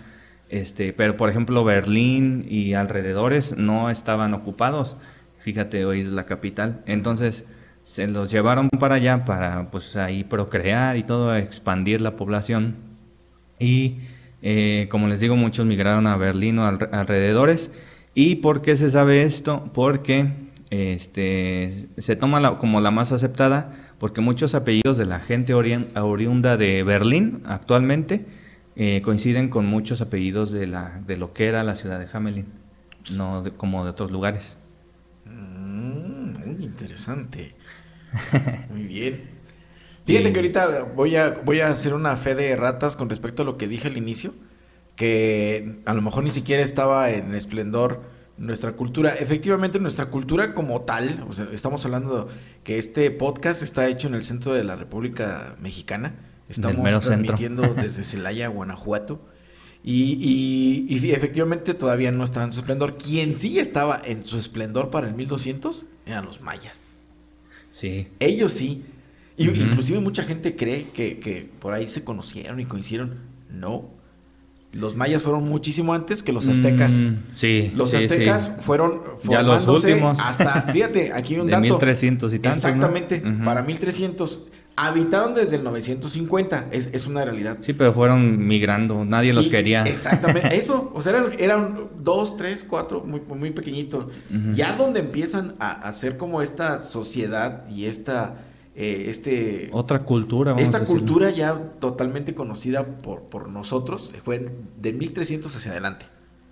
este, pero por ejemplo Berlín y alrededores no estaban ocupados, fíjate, hoy es la capital, entonces se los llevaron para allá para pues ahí procrear y todo, expandir la población y eh, como les digo, muchos migraron a Berlín o al- alrededores. ¿Y por qué se sabe esto? Porque este, se toma la- como la más aceptada, porque muchos apellidos de la gente oriunda de Berlín actualmente eh, coinciden con muchos apellidos de, la, de lo que era la ciudad de Hamelin, no de- como de otros lugares. Mm, muy interesante. Muy bien. Fíjate que ahorita voy a, voy a hacer una fe de ratas con respecto a lo que dije al inicio, que a lo mejor ni siquiera estaba en esplendor nuestra cultura. Efectivamente, nuestra cultura como tal, o sea, estamos hablando que este podcast está hecho en el centro de la República Mexicana. Estamos transmitiendo desde Celaya, Guanajuato. Y, y- y efectivamente todavía no estaba en su esplendor. Quien sí estaba en su esplendor para el 1200 eran los mayas. Sí. Ellos sí. Y, Ujú. Inclusive mucha gente cree que, que por ahí se conocieron y coincidieron. No. Los mayas fueron muchísimo antes que los aztecas. Mm, sí. Los sí, aztecas sí. fueron Ya los formándose últimos. hasta, fíjate, aquí hay un De dato. 1300 y tantos, ¿no? Exactamente, Ujú. para 1300. Habitaron desde el 950, es, es una realidad. Sí, pero fueron migrando. Nadie los Y- quería. Exactamente, eso. O sea, eran, eran dos, tres, cuatro, muy, muy pequeñitos. Ujú. Ya donde empiezan a hacer como esta sociedad y esta, eh, este, Otra cultura. vamos esta a cultura ya totalmente conocida por, por nosotros fue en- de 1300 hacia adelante.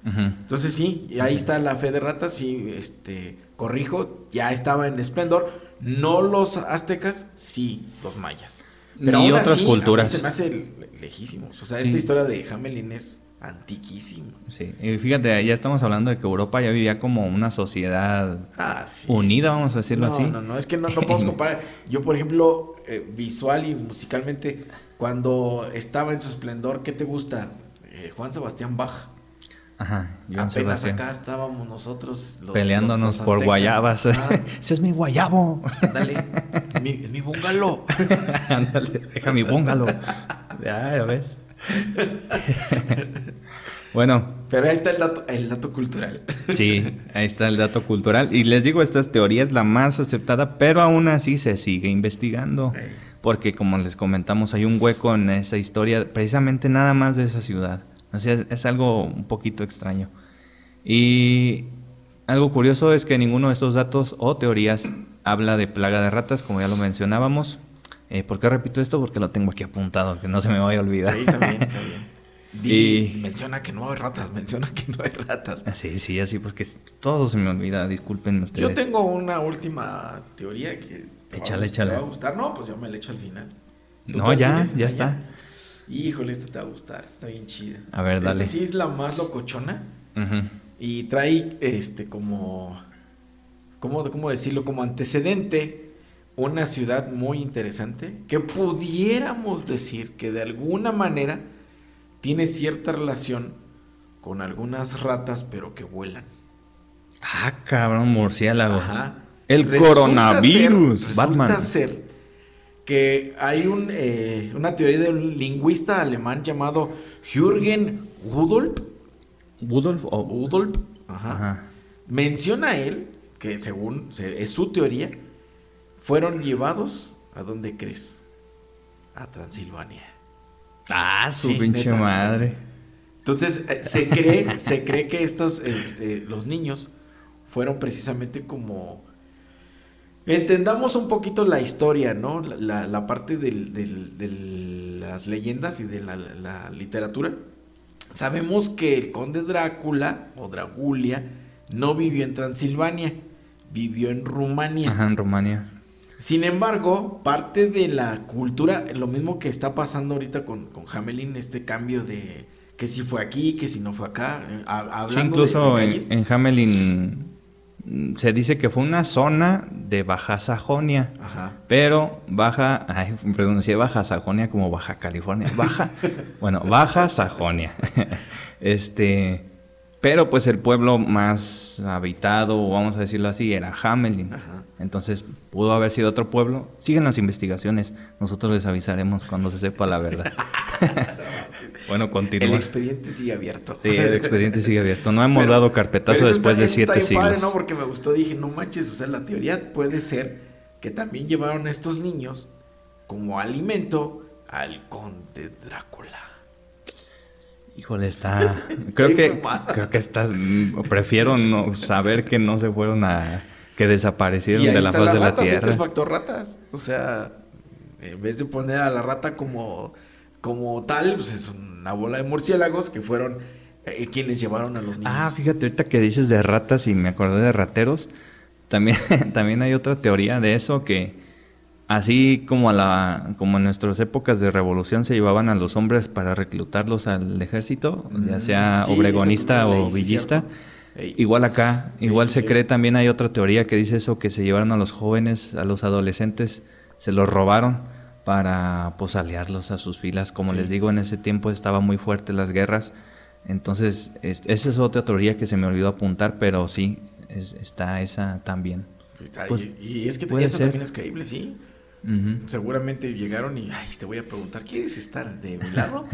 Entonces sí, ahí está la fe de ratas, sí, este, corrijo, ya estaba en esplendor. No los aztecas, sí los mayas. Pero Ni aún otras así, a mí culturas. se me hace le- lejísimos. O sea, Sí. esta historia de Hamelin es antiquísima. Sí. Y fíjate, ya estamos hablando de que Europa ya vivía como una sociedad Ah, sí. unida, vamos a decirlo no, así. No, no, es que no, no podemos comparar. Yo, por ejemplo, eh, visual y musicalmente, cuando estaba en su esplendor, ¿qué te gusta? Eh, Juan Sebastián Bach. Ajá. Apenas Sebastián. acá estábamos nosotros los, Peleándonos los- por guayabas. Ah, Ese es mi guayabo. Dale, mi, mi bungalow. Ándale, deja mi búngalo. Ya, ya ves. bueno, Pero ahí está el dato, el dato cultural. sí, ahí está el dato cultural. Y les digo, esta teoría es la más aceptada, pero aún así se sigue investigando. Porque como les comentamos, hay un hueco en esa historia, precisamente nada más de esa ciudad. O sea, es, es algo un poquito extraño. Y algo curioso es que ninguno de estos datos o teorías habla de plaga de ratas, como ya lo mencionábamos. Eh, ¿Por qué repito esto? Porque lo tengo aquí apuntado, que no se me vaya a olvidar. Sí, está bien, está bien. Di- Y- Menciona que no hay ratas, menciona que no hay ratas. Así, sí, así, porque todo se me olvida, disculpen ustedes. Yo tengo una última teoría que te, Échale, va, échale. te va a gustar. No, pues yo me la echo al final. ¿Tú No, ya, ya Ah, está. Híjole, esta te va a gustar, está bien chida. A ver, dale. Esta sí es la más locochona Ujú. y trae este como ¿cómo, cómo decirlo? Como antecedente una ciudad muy interesante que pudiéramos decir que de alguna manera tiene cierta relación con algunas ratas pero que vuelan. Ah, cabrón, murciélagos. Ajá. El Resulta coronavirus, ser- Batman. Resulta ser que hay un, eh, una teoría de un lingüista alemán llamado Jürgen Rudolf. Budolf o Rudolf, ajá. Ajá. Menciona él que según se- es su teoría, fueron llevados a dónde crees? A Transilvania. Ah, su Sí, pinche neta, madre. neta. Entonces eh, se cree, se cree que estos, este, los niños fueron precisamente como entendamos un poquito la historia, ¿no? La, la- la parte del- del- de las leyendas y de la, la literatura. Sabemos que el conde Drácula o Dragulia no vivió en Transilvania, vivió en Rumania. Ajá, en Rumania. Sin embargo, parte de la cultura, lo mismo que está pasando ahorita con, con Hamelin, este cambio de que si fue aquí, que si no fue acá, eh, ha- hablando Sí, de- incluso de en, calles. en Hamelin mm, se dice que fue una zona de Baja Sajonia. Ajá. Pero Baja, ay, pronuncié Baja Sajonia como Baja California. Baja, bueno, Baja Sajonia. Este, pero pues el pueblo más habitado, vamos a decirlo así, era Hamelin. Ajá. Entonces pudo haber sido otro pueblo. Siguen las investigaciones. Nosotros les avisaremos cuando se sepa la verdad. bueno, El continúa. expediente sigue abierto. Sí, el expediente sigue abierto. No hemos Pero- dado carpetazo después está- de siete está bien padre, siglos. ¿no? Porque me gustó, dije, no manches, o sea, la teoría puede ser que también llevaron a estos niños como alimento al conde Drácula. Híjole, está. creo que creo que estás. Prefiero no saber que no se fueron a. que desaparecieron Y ahí de la faz de la este tierra. factor ratas. O sea, en vez de poner a la rata como, como tal, pues es una bola de murciélagos que fueron eh, quienes llevaron a los niños. Ah, fíjate, ahorita que dices de ratas y me acordé de rateros. También, también hay otra teoría de eso que así como a la como en nuestras épocas de revolución se llevaban a los hombres para reclutarlos al ejército, ya sea sí, obregonista o ley, villista. Igual acá, Sí, igual se cree también hay otra teoría que dice eso que se llevaron a los jóvenes, a los adolescentes, se los robaron para pues aliarlos a sus filas. Como les digo, en ese tiempo estaba muy fuerte las guerras. Entonces, es- esa es otra teoría que se me olvidó apuntar, pero sí, es- está esa también. Pues, y es que puede eso ser. también es creíble, sí. Seguramente llegaron y, ay, te voy a preguntar, ¿quieres estar de mi lado?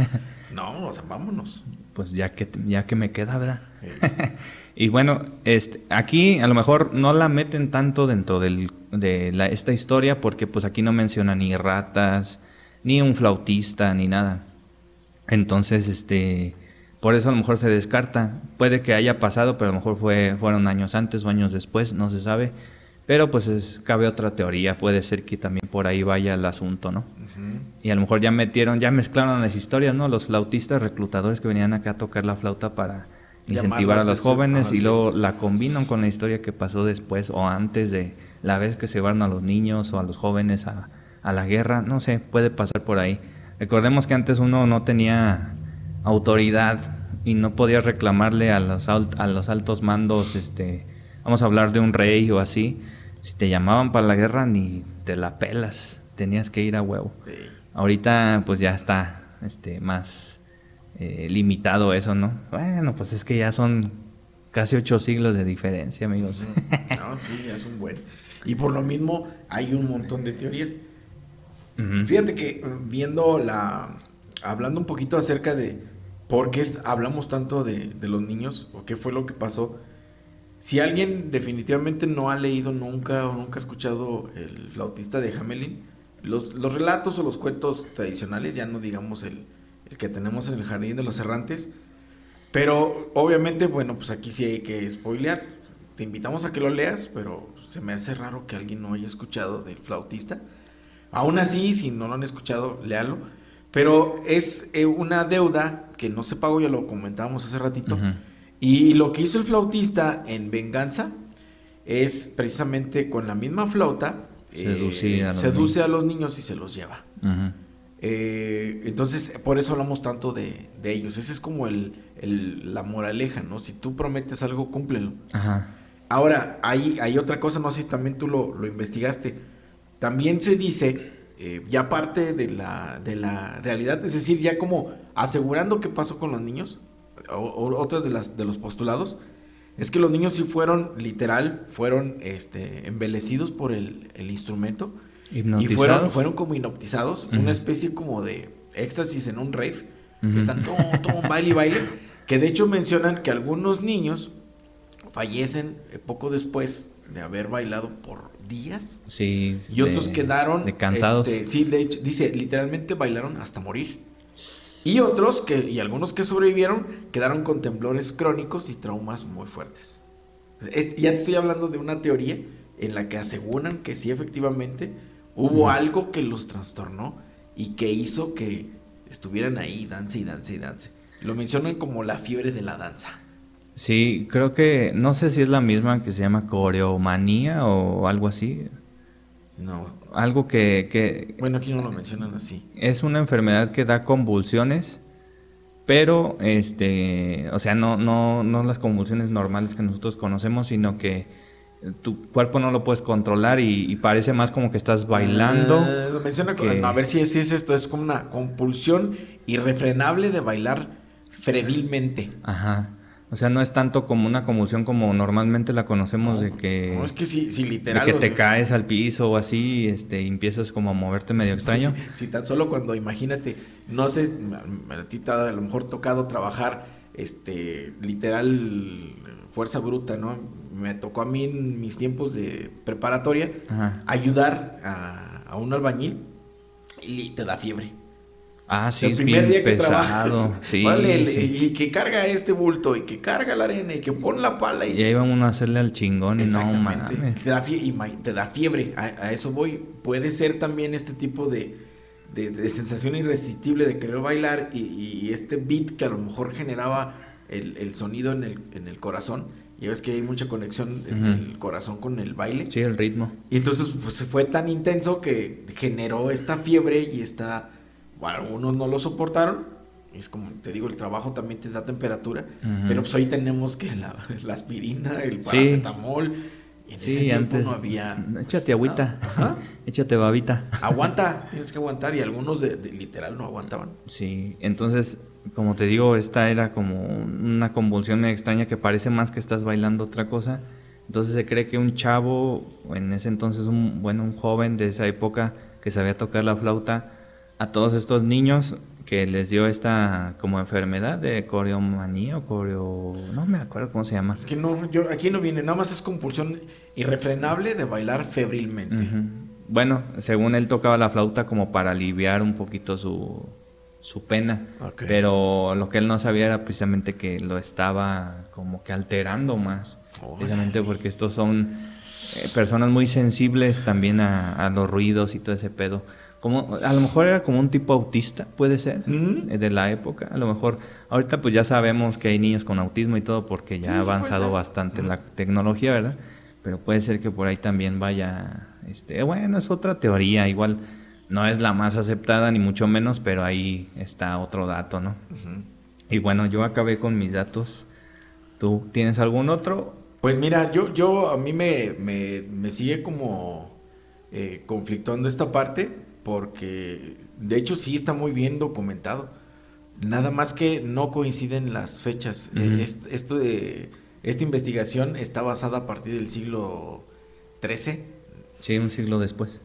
no, o sea, vámonos. Pues ya que, ya que me queda, ¿verdad? Eh, Y bueno, este, aquí a lo mejor no la meten tanto dentro del- de la- esta historia porque pues aquí no menciona ni ratas, ni un flautista, ni nada. Entonces, este, por eso a lo mejor se descarta. Puede que haya pasado, pero a lo mejor fue, fueron años antes o años después, no se sabe. Pero pues es- cabe otra teoría, puede ser que también por ahí vaya el asunto, ¿no? Y a lo mejor ya metieron, ya mezclaron las historias, ¿no? Los flautistas reclutadores que venían acá a tocar la flauta para incentivar a los jóvenes Ah, y sí. luego la combinan con la historia que pasó después o antes de la vez que se llevaron a los niños o a los jóvenes a, a la guerra. No sé, puede pasar por ahí. Recordemos que antes uno no tenía autoridad y no podía reclamarle a los, a los altos mandos, este, vamos a hablar de un rey o así. Si te llamaban para la guerra ni te la pelas, tenías que ir a huevo. Ahorita pues ya está este, más eh, limitado eso, ¿no? Bueno, pues es que ya son casi ocho siglos de diferencia, amigos. No, sí, ya es un buen. Y por lo mismo hay un montón de teorías. Fíjate que eh, viendo la. Hablando un poquito acerca de por qué hablamos tanto de, de los niños o qué fue lo que pasó. Si alguien definitivamente no ha leído nunca o nunca ha escuchado el flautista de Hamelin, los, los relatos o los cuentos tradicionales, ya no digamos el, el que tenemos en el Jardín de los Errantes, pero obviamente, bueno, pues aquí sí hay que spoilear. Te invitamos a que lo leas, pero se me hace raro que alguien no haya escuchado del flautista. Aún así, si no lo han escuchado, léalo. Pero es eh, una deuda que no se pagó, ya lo comentábamos hace ratito. Y lo que hizo el flautista en venganza es precisamente con la misma flauta eh, Seducir a los seduce a los niños y se los lleva. Eh, entonces, por eso hablamos tanto de, de ellos. Esa es como el, el- la moraleja, ¿no? Si tú prometes algo, cúmplelo. Ajá. Ahora, hay, hay otra cosa, no sé si también tú lo, lo investigaste. También se dice, eh, ya parte de la, de la realidad, es decir, ya como asegurando qué pasó con los niños, otras de, las, de los postulados, es que los niños sí fueron, literal, fueron este, embelecidos por el, el instrumento. Y fueron, fueron como hipnotizados, Ujú. una especie como de éxtasis en un rave, Ujú. que están todo, todo baile y baile, que de hecho mencionan que algunos niños fallecen eh, poco después de haber bailado por días Sí. y otros de- quedaron De cansados. este, sí, de hecho, dice, literalmente bailaron hasta morir. Y otros que y algunos que sobrevivieron quedaron con temblores crónicos y traumas muy fuertes. Ya te estoy hablando de una teoría en la que aseguran que sí efectivamente hubo algo que los trastornó y que hizo que estuvieran ahí dance y dance y dance. Lo mencionan como la fiebre de la danza. Sí, creo que, no sé si es la misma que se llama coreomanía o algo así. No, Algo que, que bueno, aquí no lo mencionan así. es una enfermedad que da convulsiones, pero, este, o sea, no, no, no las convulsiones normales que nosotros conocemos, sino que tu cuerpo no lo puedes controlar y, y parece más como que estás bailando. Eh, lo menciona con- que- no, a ver si es, si es esto, es como una compulsión irrefrenable de bailar ferilmente. Ajá. O sea, no es tanto como una convulsión como normalmente la conocemos de que, No, es que si, si de que te sea, caes al piso o así, este, y empiezas como a moverte medio extraño. Si, si tan solo cuando, imagínate, no sé, a a ti te ha a lo mejor tocado trabajar, este, literal, fuerza bruta, ¿no? Me tocó a mí en mis tiempos de preparatoria Ajá. ayudar a, a un albañil y te da fiebre. Ah, sí, el primer día que pesado. trabajas, Sí, sí. y que carga este bulto, y que carga la arena, y que pone la pala, y, Y ahí va uno a hacerle al chingón y no Exactamente. mames. Te da, te fiebre, a, a eso voy. Puede ser también este tipo de, de- de sensación irresistible de querer bailar y, y este beat que a lo mejor generaba el, el sonido en el, en el corazón, Y ves que hay mucha conexión en el corazón con el baile. Sí, el ritmo. Y entonces pues se fue tan intenso que generó esta fiebre y esta... Bueno, algunos no lo soportaron. Es como te digo, el trabajo también te da temperatura. Pero pues hoy tenemos que la, aspirina, el paracetamol. Y en ese antes no había. Échate agüita. Échate babita. Aguanta, tienes que aguantar. Y algunos de, literal no aguantaban. Sí, entonces, como te digo, esta era como una convulsión extraña que parece más que estás bailando otra cosa. Entonces se cree que un chavo, en ese entonces, un, bueno, un joven de esa época que sabía tocar la flauta, a todos estos niños que les dio esta como enfermedad de coreomanía o coreo... no me acuerdo cómo se llama. Es que no, yo, aquí no viene, nada más es compulsión irrefrenable de bailar febrilmente. Bueno, según él tocaba la flauta como para aliviar un poquito su, su pena, pero lo que él no sabía era precisamente que lo estaba como que alterando más, precisamente porque estos son eh, personas muy sensibles también a, a los ruidos y todo ese pedo como a lo mejor era como un tipo autista, puede ser, eh, de la época. A lo mejor ahorita pues ya sabemos que hay niños con autismo y todo porque ya ha avanzado bastante la tecnología, ¿verdad? Pero puede ser que por ahí también vaya, este, bueno, es otra teoría, igual no es la más aceptada ni mucho menos, pero ahí está otro dato, ¿no? Y bueno, yo acabé con mis datos. ¿Tú tienes algún otro? Pues mira, yo, yo a mí me, me, sigue como eh, conflictuando esta parte porque de hecho sí está muy bien documentado. Nada más que no coinciden las fechas. Eh, esto de, esta investigación está basada a partir del siglo XIII. Sí, un siglo después.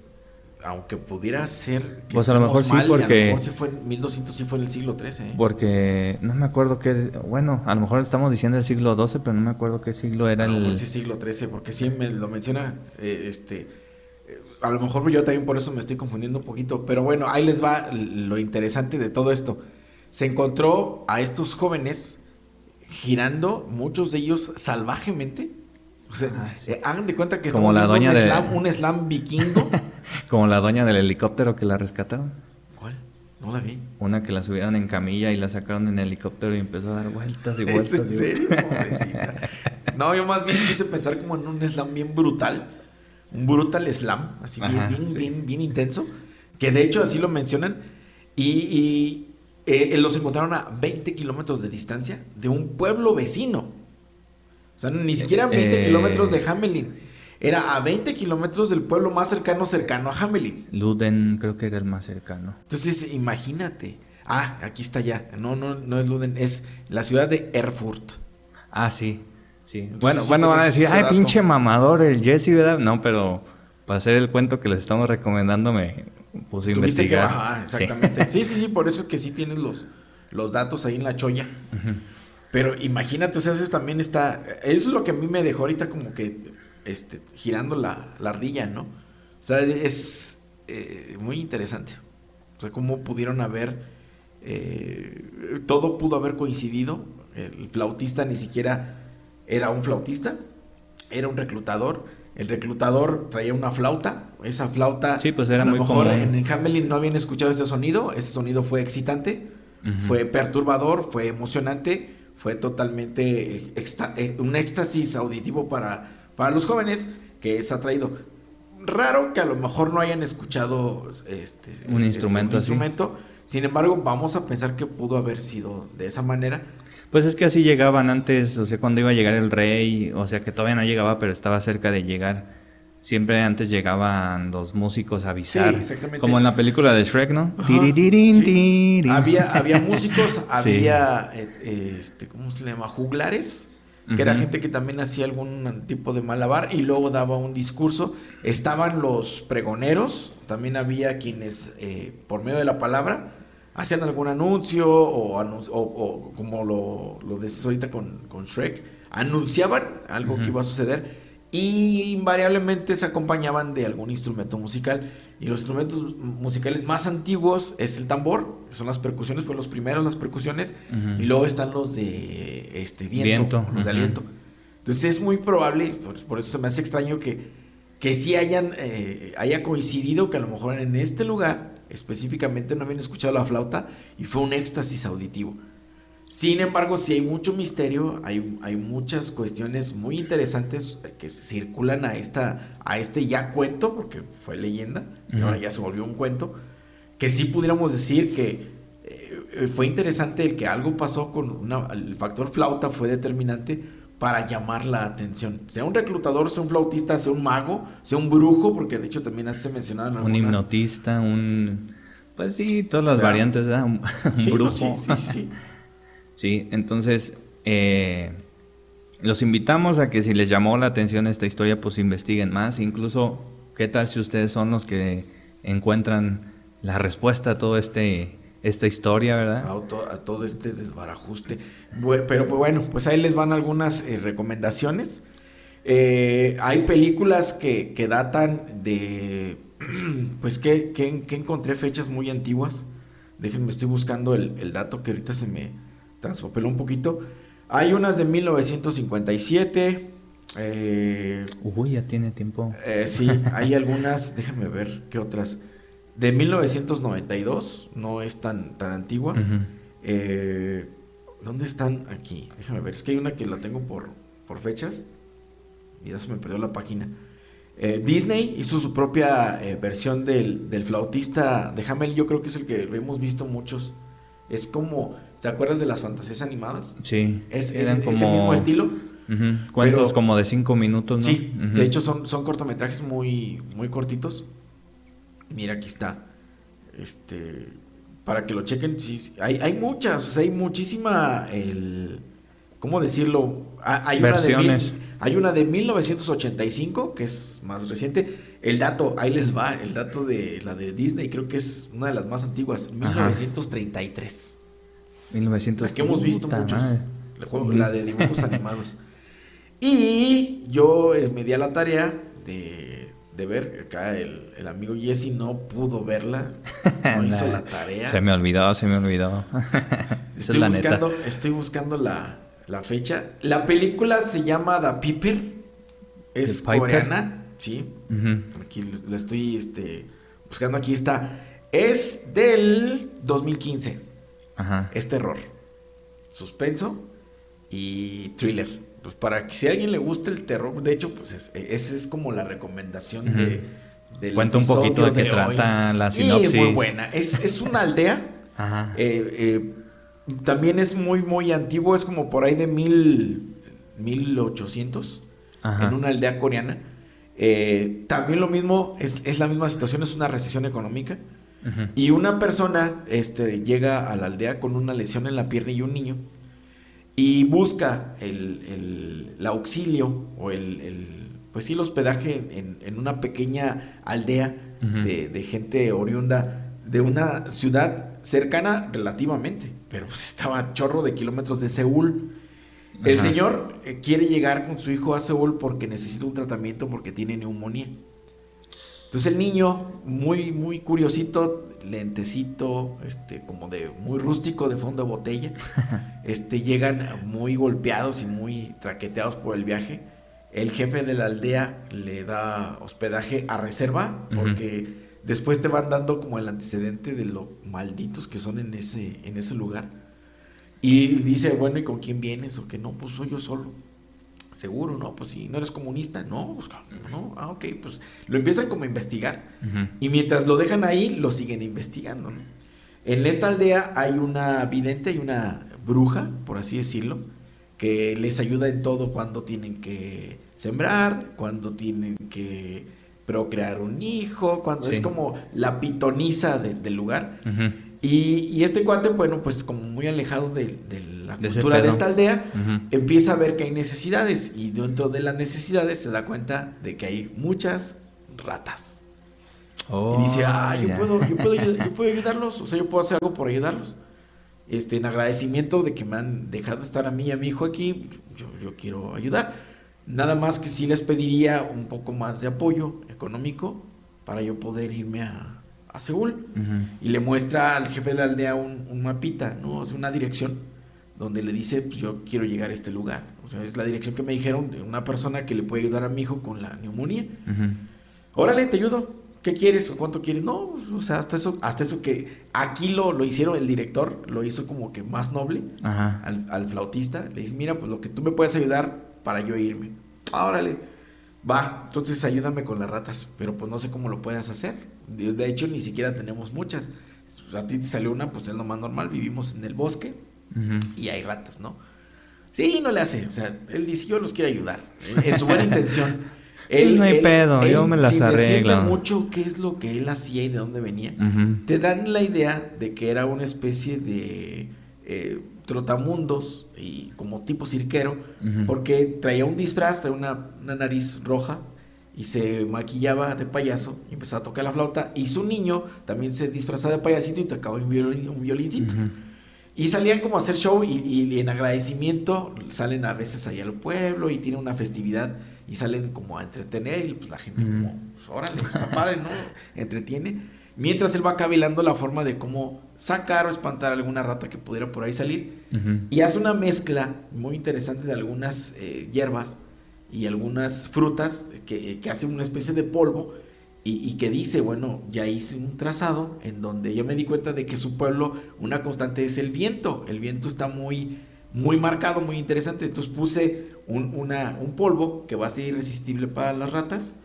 Aunque pudiera ser que Pues a lo mejor sí, porque... A lo mejor fue en 1200, sí fue en el siglo XIII. Porque no me acuerdo qué... Bueno, a lo mejor estamos diciendo el siglo XII, pero no me acuerdo qué siglo era a lo el... Mejor sí siglo XIII, porque sí me lo menciona eh, este a lo mejor yo también por eso me estoy confundiendo un poquito, pero bueno, ahí les va lo interesante de todo esto. Se encontró a estos jóvenes girando, muchos de ellos salvajemente. O sea, ah, eh, hagan de cuenta que como la doña un, de... slam, un slam vikingo. como la doña del helicóptero que la rescataron. ¿Cuál? No la vi. Una que la subieron en camilla y la sacaron en helicóptero y empezó a dar vueltas y vueltas. en serio? no, yo más bien quise pensar como en un slam bien brutal un brutal slam, así bien, bien, bien, intenso, que de hecho así lo mencionan, y, eh, eh, los encontraron a 20 kilómetros de distancia de un pueblo vecino. O sea, ni siquiera 20 eh, kilómetros de Hamelin. Era a 20 kilómetros del pueblo más cercano, cercano a Hamelin. Luden creo que era el más cercano. Entonces, imagínate. Ah, aquí está ya. No, no, no es Luden, es la ciudad de Erfurt. Ah, sí. Sí. bueno, bueno, van a decir, ay, pinche mamador el Jesse, ¿verdad? No, pero para hacer el cuento que les estamos recomendando me puse a investigar. Que, exactamente. Sí. sí, sí, por eso es que sí tienes los, los datos ahí en la cholla. Pero imagínate, o sea, eso también está. Eso es lo que a mí me dejó ahorita como que este, girando la, ardilla, ¿no? O sea, es eh, muy interesante. O sea, cómo pudieron haber. Eh, todo pudo haber coincidido. El flautista ni siquiera era un flautista, era un reclutador. El reclutador traía una flauta. Esa flauta, sí, pues era a lo mejor en el Hamelin no habían escuchado ese sonido. Ese sonido fue excitante, fue perturbador, fue emocionante, fue totalmente eh, un éxtasis auditivo para, para los jóvenes que es atraído. Raro que a lo mejor no hayan escuchado este, un instrumento. instrumento. Sin embargo, vamos a pensar que pudo haber sido de esa manera pues es que así llegaban antes, o sea, cuando iba a llegar el rey, o sea, que todavía no llegaba, pero estaba cerca de llegar. Siempre antes llegaban los músicos a avisar. Sí, exactamente. Como en la película de Shrek, ¿no? Había, había músicos, había, eh, este, ¿cómo se llama? Juglares que era gente que también hacía algún tipo de malabar y luego daba un discurso. Estaban los pregoneros, también había quienes, eh, por medio de la palabra, hacían algún anuncio o, o, como lo, lo decís ahorita con, con Shrek, anunciaban algo que iba a suceder y invariablemente se acompañaban de algún instrumento musical. Y los instrumentos musicales más antiguos es el tambor, que son las percusiones, fueron los primeros las percusiones, y luego están los de este viento, los de aliento. Entonces es muy probable, por, eso se me hace extraño que, que sí hayan, eh, haya coincidido que a lo mejor en este lugar específicamente no habían escuchado la flauta y fue un éxtasis auditivo. Sin embargo, sí hay mucho misterio, hay, hay muchas cuestiones muy interesantes que circulan a, esta, a este ya cuento, porque fue leyenda, y ahora ya se volvió un cuento, que sí pudiéramos decir que eh, fue interesante el que algo pasó con una, el factor flauta fue determinante para llamar la atención. Sea un reclutador, sea un flautista, sea un mago, sea un brujo, porque de hecho también se mencionaban Un hipnotista, un... Pues sí, todas las variantes, ¿verdad? Un, brujo. sí, sí, sí. Sí, entonces eh, los invitamos a que si les llamó la atención esta historia, pues investiguen más. Incluso, ¿qué tal si ustedes son los que encuentran la respuesta a todo este esta historia, ¿verdad? A, todo, este desbarajuste. pero pues bueno, pues ahí les van algunas eh, recomendaciones. Eh, hay películas que, que, datan de, pues que, que, encontré fechas muy antiguas. Déjenme, estoy buscando el, el dato que ahorita se me, transpapeló un poquito. Hay unas de 1957. Eh, Uy, ya tiene tiempo. Eh, sí, hay algunas, déjame ver qué otras. De 1992, no es tan, tan antigua. Eh, ¿Dónde están aquí? Déjame ver, es que hay una que la tengo por, por fechas. Y ya se me perdió la página. Disney hizo su propia versión del, del, flautista de Hamel. Yo creo que es el que hemos visto muchos. Es como ¿Te acuerdas de las fantasías animadas? Sí. Es, Eran como... ese mismo estilo. Cuentos como de cinco minutos, ¿no? Sí, de hecho son, son cortometrajes muy, muy cortitos. Mira, aquí está. Este, para que lo chequen, sí, hay, hay muchas, hay muchísima, el, ¿cómo decirlo? Hay Versiones. Una de hay una de 1985, que es más reciente. El dato, ahí les va, el dato de la de Disney, creo que es una de las más antiguas, 1933. 1900. que hemos visto muchos. La de dibujos animados. Y yo eh, me di a la tarea de, de ver. Acá el, el, amigo Jesse no pudo verla. No hizo la tarea. Se me olvidó, se me olvidó. estoy, buscando, estoy buscando la, la, fecha. La película se llama The Piper. Es coreana. Sí. Aquí la estoy este, buscando. Aquí está. Es del 2015. Es terror, suspenso y thriller. Pues para que si a alguien le guste el terror, de hecho, pues esa es como la recomendación de, del Cuenta un poquito de qué trata la sinopsis. Y muy buena. Es, una aldea. Eh, eh, también es muy, muy antiguo. Es como por ahí de mil, 1800. En una aldea coreana. Eh, también lo mismo, es, es, la misma situación, es una recesión económica. Y una persona este, llega a la aldea con una lesión en la pierna y un niño y busca el, auxilio o el, pues sí, el hospedaje en, una pequeña aldea de, gente oriunda de una ciudad cercana relativamente, pero pues estaba chorro de kilómetros de Seúl. El señor eh, quiere llegar con su hijo a Seúl porque necesita un tratamiento porque tiene neumonía. Entonces el niño, muy, muy curiosito, lentecito, este, como de muy rústico de fondo de botella, este, llegan muy golpeados y muy traqueteados por el viaje. El jefe de la aldea le da hospedaje a reserva, porque después te van dando como el antecedente de lo malditos que son en ese, en ese lugar. Y dice, bueno, ¿y con quién vienes? O que no, pues soy yo solo. Seguro, ¿no? Pues si no eres comunista, no, pues, no, ah, ok, pues lo empiezan como a investigar. Y mientras lo dejan ahí, lo siguen investigando, ¿no? En esta aldea hay una vidente y una bruja, por así decirlo, que les ayuda en todo cuando tienen que sembrar, cuando tienen que procrear un hijo, cuando es como la pitoniza del lugar. Y, este cuate, bueno, pues como muy alejado de, la cultura de esta aldea, empieza a ver que hay necesidades y dentro de las necesidades se da cuenta de que hay muchas ratas. y dice, ah, yo, puedo, yo, puedo, yo, puedo, ayudarlos, o sea, yo puedo hacer algo por ayudarlos. Este, en agradecimiento de que me han dejado estar a mí y a mi hijo aquí, yo, yo quiero ayudar. Nada más que sí les pediría un poco más de apoyo económico para yo poder irme a, a Seúl y le muestra al jefe de la aldea un, mapita, ¿no? Es una dirección donde le dice, pues yo quiero llegar a este lugar. O sea, es la dirección que me dijeron de una persona que le puede ayudar a mi hijo con la neumonía. Órale, te ayudo. ¿qué quieres o cuánto quieres? No, o sea, hasta eso, hasta eso que aquí lo, lo hicieron, el director lo hizo como que más noble Ajá. al, al flautista. Le dice, mira, pues lo que tú me puedes ayudar para yo irme. Órale, va, entonces ayúdame con las ratas, pero pues no sé cómo lo puedas hacer. De, hecho, ni siquiera tenemos muchas. A ti te salió una, pues es lo más normal, vivimos en el bosque y hay ratas, ¿no? Sí, no le hace. O sea, él dice, yo los quiero ayudar. En, en su buena intención. Sí, no hay pedo, yo me las sin arreglo. mucho qué es lo que él hacía y de dónde venía. Te dan la idea de que era una especie de eh, trotamundos y como tipo cirquero, porque traía un disfraz, traía una, una nariz roja y se maquillaba de payaso y empezaba a tocar la flauta. Y su niño también se disfrazaba de payasito y tocaba un, violín, un violincito. Ujú. Y salían como a hacer show y, y en agradecimiento salen a veces allá al pueblo y tienen una festividad y salen como a entretener y pues la gente Ujú. como, pues, órale, está padre, ¿no? Entretiene. Mientras él va cavilando la forma de cómo sacar o espantar alguna rata que pudiera por ahí salir. Ujú. Y hace una mezcla muy interesante de algunas eh, hierbas y algunas frutas que, que hace una especie de polvo y, y que dice, bueno, ya hice un trazado en donde yo me di cuenta de que su pueblo, una constante es el viento. El viento está muy, muy marcado, muy interesante. Entonces puse un, una- un polvo que va a ser irresistible para las ratas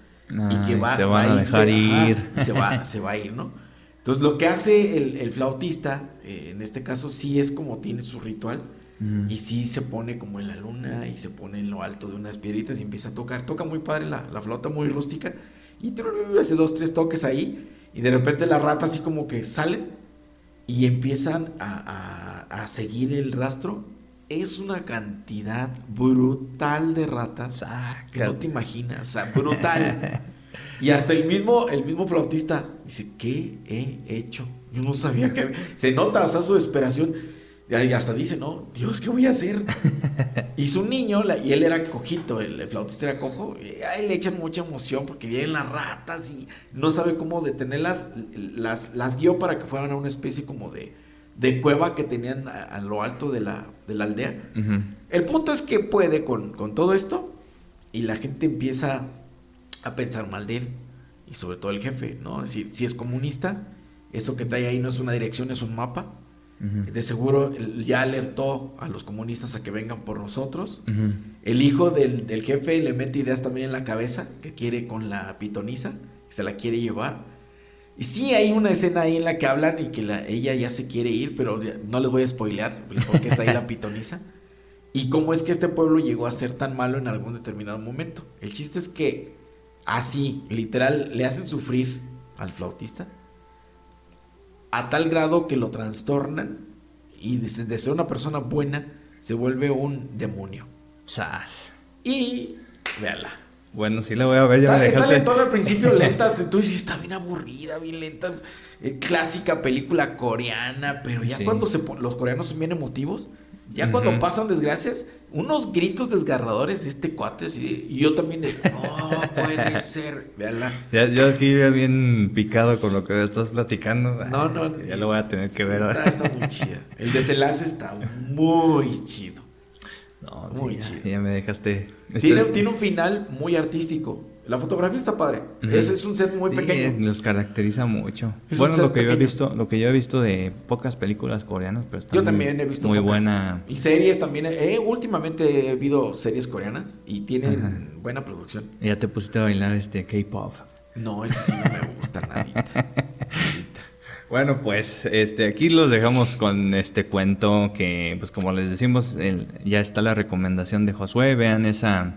y que va, se va a dejar ajá, ir. y se va, se va a ir, ¿no? Entonces lo que hace el, el flautista, eh, en este caso sí es como tiene su ritual, Y sí se pone como en la luna y se pone en lo alto de unas piedritas y empieza a tocar. Toca muy padre la, la flauta, muy rústica. Y hace dos, tres toques ahí. Y de repente las ratas así como que salen y empiezan a, a- a seguir el rastro. Es una cantidad brutal de ratas que no te imaginas. O sea, brutal. Y hasta el mismo, el mismo flautista dice, ¿qué he hecho? Yo no sabía que... Se nota, o sea, su desesperación. Y hasta dice, no, Dios, ¿qué voy a hacer? Y su niño, la- y él era cojito, el, el flautista era cojo, y a él le echan mucha emoción porque vienen las ratas y no sabe cómo detenerlas. Las, las guió para que fueran a una especie como de, de cueva que tenían a, a lo alto de la, de la aldea. El punto es que puede con, con todo esto y la gente empieza a pensar mal de él y sobre todo el jefe, ¿no? Es decir, si es comunista, eso que trae ahí no es una dirección, es un mapa. De seguro ya alertó a los comunistas a que vengan por nosotros. El hijo del, del jefe le mete ideas también en la cabeza que quiere con la pitoniza, que se la quiere llevar. Y sí hay una escena ahí en la que hablan y que la- ella ya se quiere ir, pero no les voy a spoilear por qué está ahí la pitoniza. Y cómo es que este pueblo llegó a ser tan malo en algún determinado momento. El chiste es que así, literal, le hacen sufrir al flautista a tal grado que lo trastornan y de, de ser una persona buena se vuelve un demonio. Sas. Y véala. Bueno, sí la voy a ver, ya Está, me está lentona al principio, lenta. Tú dices, está bien aburrida, bien lenta. eh, clásica película coreana, pero ya Sí. cuando se los coreanos son bien emotivos, ya cuando pasan desgracias, unos gritos desgarradores de este cuate, así y yo también de, no puede ser, véala. Ya, yo aquí ya bien picado con lo que estás platicando. No, no, Ya lo voy a tener que sí, ver. Está, está muy chida. El desenlace está muy chido. No, Muy ya- chido. Ya, me dejaste. Tiene, tiene un final muy artístico. La fotografía está padre. Es un set muy Sí, pequeño. los caracteriza mucho. Es bueno, lo que yo he visto, lo que yo he visto de pocas películas coreanas, pero está Yo muy- también he visto muy pocas. buena. Y series también. Eh, últimamente he visto series coreanas y tienen Ajá. buena producción. Ya te pusiste a bailar este K-pop. No, ese sí no me gusta nadita. Bueno, pues este aquí los dejamos con este cuento que, pues como les decimos, el- ya está la recomendación de Josué. Vean esa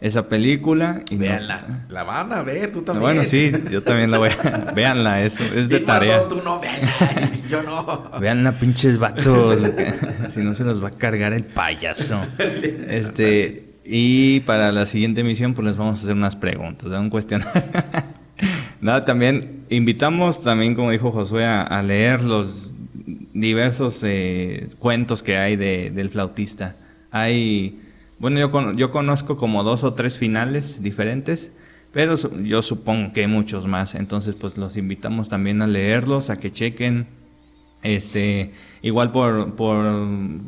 esa película y Véanla. La van a ver, tú también. Bueno, sí, yo también la voy a. Véanla, es, es de tarea. tú no, véanla. Yo no. Veanla, pinches vatos. si no se los va a cargar el payaso. Este. Y para la siguiente emisión, pues les vamos a hacer unas preguntas, un cuestionario. Nada, también invitamos, también como dijo Josué, a, leer los diversos eh, cuentos que hay de- del flautista. Hay, bueno, yo, con- yo conozco como dos o tres finales diferentes, pero yo supongo que hay muchos más. Entonces, pues los invitamos también a leerlos, a que chequen este, igual por, por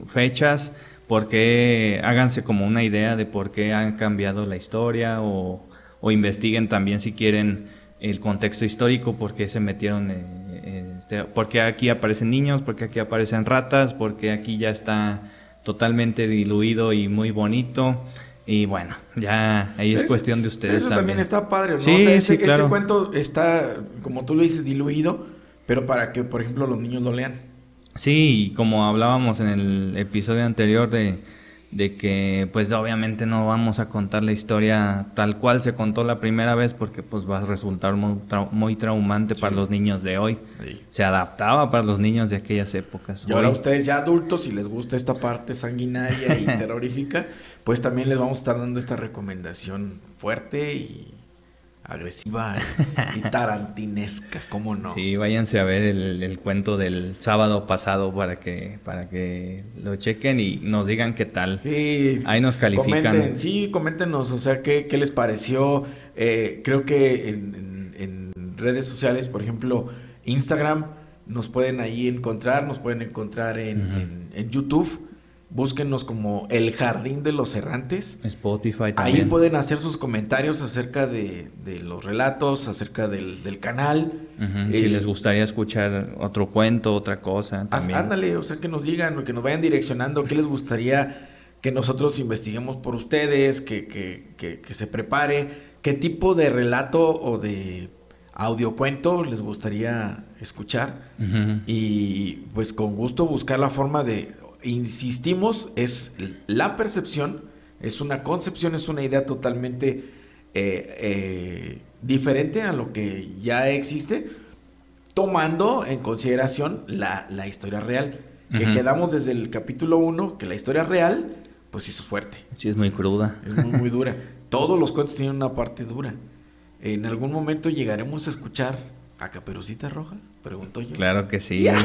fechas, porque háganse como una idea de por qué han cambiado la historia o, o investiguen también si quieren el contexto histórico, por qué se metieron, eh, este, por qué aquí aparecen niños, por qué aquí aparecen ratas, por qué aquí ya está totalmente diluido y muy bonito. Y bueno, ya ahí es, cuestión de ustedes. Eso también. está padre, ¿no? Sí, este, sí, claro. este cuento está, como tú lo dices, diluido, pero para que, por ejemplo, los niños lo lean. Sí, como hablábamos en el episodio anterior de de que pues obviamente no vamos a contar la historia tal cual se contó la primera vez porque pues va a resultar muy, traumante para los niños de hoy. Se adaptaba para los niños de aquellas épocas. Y ahora ustedes ya adultos, si les gusta esta parte sanguinaria y terrorífica, pues también les vamos a estar dando esta recomendación fuerte y agresiva y tarantinesca, ¿cómo no? Sí, váyanse a ver el, cuento del sábado pasado para que para que lo chequen y nos digan qué tal. Sí, ahí nos califican. Comenten, sí, coméntenos, o sea, qué, qué les pareció. Eh, creo que en, redes sociales, por ejemplo, Instagram, nos pueden ahí encontrar, nos pueden encontrar en, en YouTube Búsquenos como El Jardín de los Errantes. Spotify también. Ahí pueden hacer sus comentarios acerca de, los relatos, acerca del, canal. si les gustaría escuchar otro cuento, otra cosa. También. Ándale, o sea, que nos digan, que nos vayan direccionando qué les gustaría que nosotros investiguemos por ustedes, que, que, que, se prepare, qué tipo de relato o de audiocuento les gustaría escuchar. Y pues con gusto buscar la forma de insistimos, es la percepción, es una concepción, es una idea totalmente eh, eh, diferente a lo que ya existe, tomando en consideración la, historia real. Que quedamos desde el capítulo 1, que la historia real, pues es fuerte. Sí, es muy cruda. Es muy, muy dura. Todos los cuentos tienen una parte dura. En algún momento llegaremos a escuchar a Caperucita Roja, pregunto yo. Claro que sí.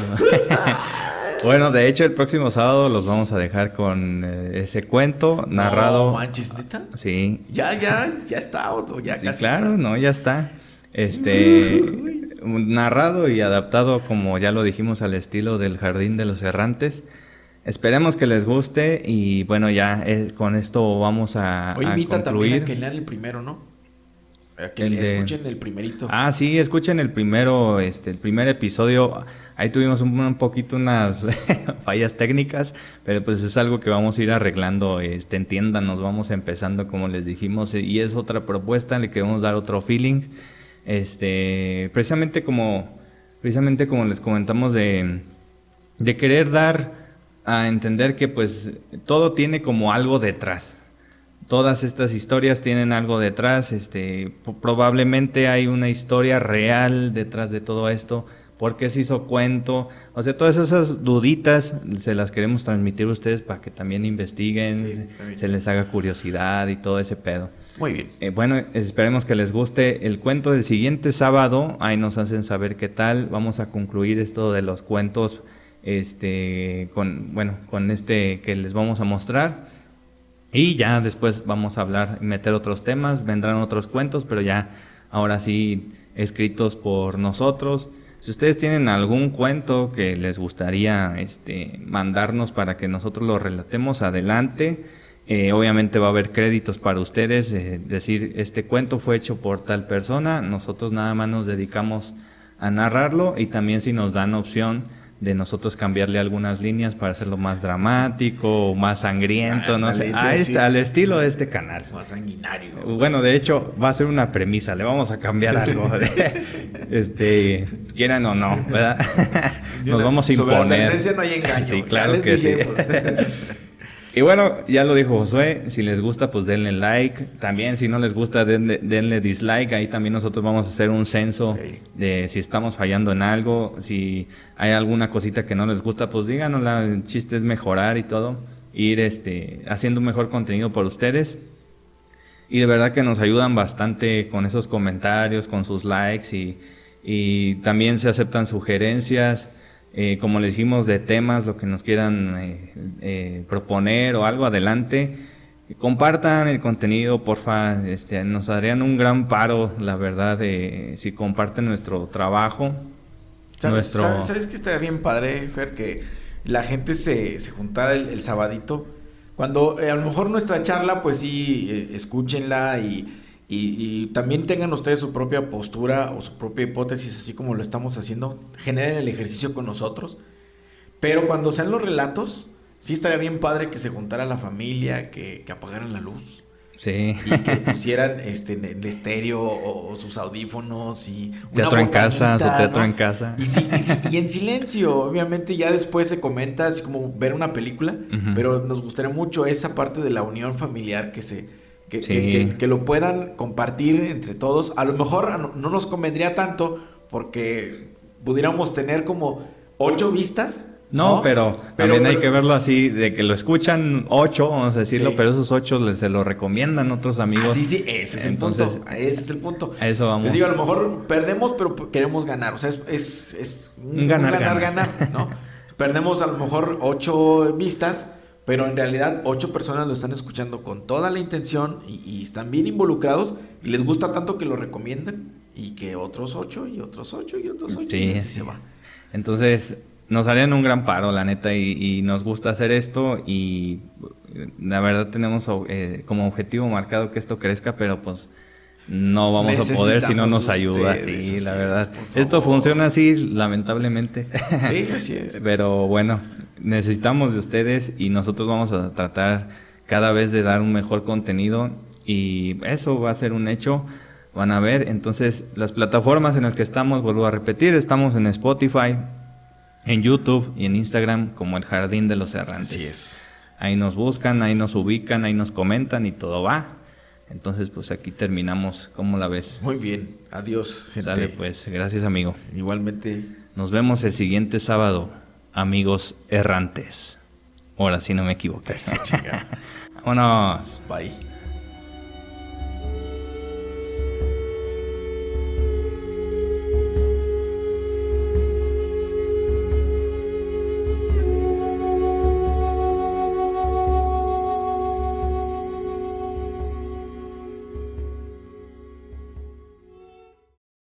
Bueno, de hecho, el próximo sábado los vamos a dejar con eh, ese cuento narrado. No manches, neta. Sí. Ya, ya, ya está, ya sí, Claro, no, ya está. Este. narrado y adaptado, como ya lo dijimos, al estilo del Jardín de los Errantes. Esperemos que les guste y bueno, ya eh, con esto vamos a, Hoy invita también a que lean el primero, ¿no? Que escuchen el primerito. Ah, sí, escuchen el primero, este, el primer episodio. Ahí tuvimos un, poquito unas fallas técnicas, pero pues es algo que vamos a ir arreglando. Este, entiendan, nos vamos empezando como les dijimos y es otra propuesta, le queremos dar otro feeling. Este, precisamente como, precisamente como les comentamos de, de querer dar a entender que pues todo tiene como algo detrás todas estas historias tienen algo detrás, este, probablemente hay una historia real detrás de todo esto, por qué se hizo cuento, o sea, todas esas duditas se las queremos transmitir a ustedes para que también investiguen, se les haga curiosidad y todo ese pedo. Muy bien. Eh, bueno, esperemos que les guste el cuento del siguiente sábado, ahí nos hacen saber qué tal, vamos a concluir esto de los cuentos este con bueno, con este que les vamos a mostrar. Y ya después vamos a hablar y meter otros temas, vendrán otros cuentos, pero ya ahora sí escritos por nosotros. Si ustedes tienen algún cuento que les gustaría este, mandarnos para que nosotros lo relatemos, adelante. Eh, obviamente va a haber créditos para ustedes, eh, decir, este cuento fue hecho por tal persona, nosotros nada más nos dedicamos a narrarlo y también si nos dan opción de nosotros cambiarle algunas líneas para hacerlo más dramático o más sangriento, no sé, al estilo de este canal. Más sanguinario. Bueno, de hecho, va a ser una premisa, le vamos a cambiar algo. este, quieran o no, ¿verdad? Nos vamos a imponer. Sobre no hay engaño. Sí, claro que sí. Y bueno, ya lo dijo Josué, si les gusta, pues denle like. También si no les gusta, denle, dislike. Ahí también nosotros vamos a hacer un censo de si estamos fallando en algo. Si hay alguna cosita que no les gusta, pues díganos. El chiste es mejorar y todo. Ir este, haciendo un mejor contenido por ustedes. Y de verdad que nos ayudan bastante con esos comentarios, con sus likes y, y también se aceptan sugerencias. Eh, como les dijimos, de temas, lo que nos quieran eh, eh, proponer o algo, adelante. Compartan el contenido, porfa, este, nos harían un gran paro, la verdad, si comparten nuestro trabajo. ¿Sabes, ¿sabes, que estaría bien padre, Fer? Que la gente se, se juntara el, sabadito. Cuando a lo mejor nuestra charla, pues sí, escúchenla y, y, también tengan ustedes su propia postura o su propia hipótesis, así como lo estamos haciendo. Generen el ejercicio con nosotros. Pero cuando sean los relatos, sí estaría bien padre que se juntara la familia, que, que apagaran la luz. Sí. Y que pusieran este, el estéreo o, sus audífonos y teatro en casa, su teatro en casa. Y, en silencio, obviamente ya después se comenta así como ver una película, pero nos gustaría mucho esa parte de la unión familiar que se que, que, lo puedan compartir entre todos. A lo mejor no nos convendría tanto porque pudiéramos tener como ocho vistas no, Pero, también hay que verlo así, de que lo escuchan ocho, vamos a decirlo, pero esos ocho les, se lo recomiendan otros amigos. sí, sí, ese es Entonces, el punto. Ese es el punto. A eso vamos. Les digo, a lo mejor perdemos, pero queremos ganar. O sea, es, es, un ganar, ganar, ganar, ¿no? perdemos a lo mejor ocho vistas, pero en realidad ocho personas lo están escuchando con toda la intención y, están bien involucrados y les gusta tanto que lo recomienden y que otros ocho y otros ocho y otros ocho y así se va. Entonces, nos harían un gran paro, la neta, y, nos gusta hacer esto y la verdad tenemos eh, como objetivo marcado que esto crezca, pero pues no vamos a poder si no nos ayuda. sí, la verdad. Esto funciona así, lamentablemente. Sí, así es. pero bueno, necesitamos de ustedes y nosotros vamos a tratar cada vez de dar un mejor contenido y eso va a ser un hecho. Van a ver, entonces las plataformas en las que estamos, vuelvo a repetir, estamos en Spotify, en YouTube y en Instagram como el Jardín de los Errantes. Así es. Ahí nos buscan, ahí nos ubican, ahí nos comentan y todo va. Entonces, pues aquí terminamos. ¿Cómo la ves? Muy bien. Adiós, gente. Sale, pues. Gracias, amigo. Igualmente. Nos vemos el siguiente sábado, amigos errantes. Ahora sí no me equivoqué. Vámonos. Bye.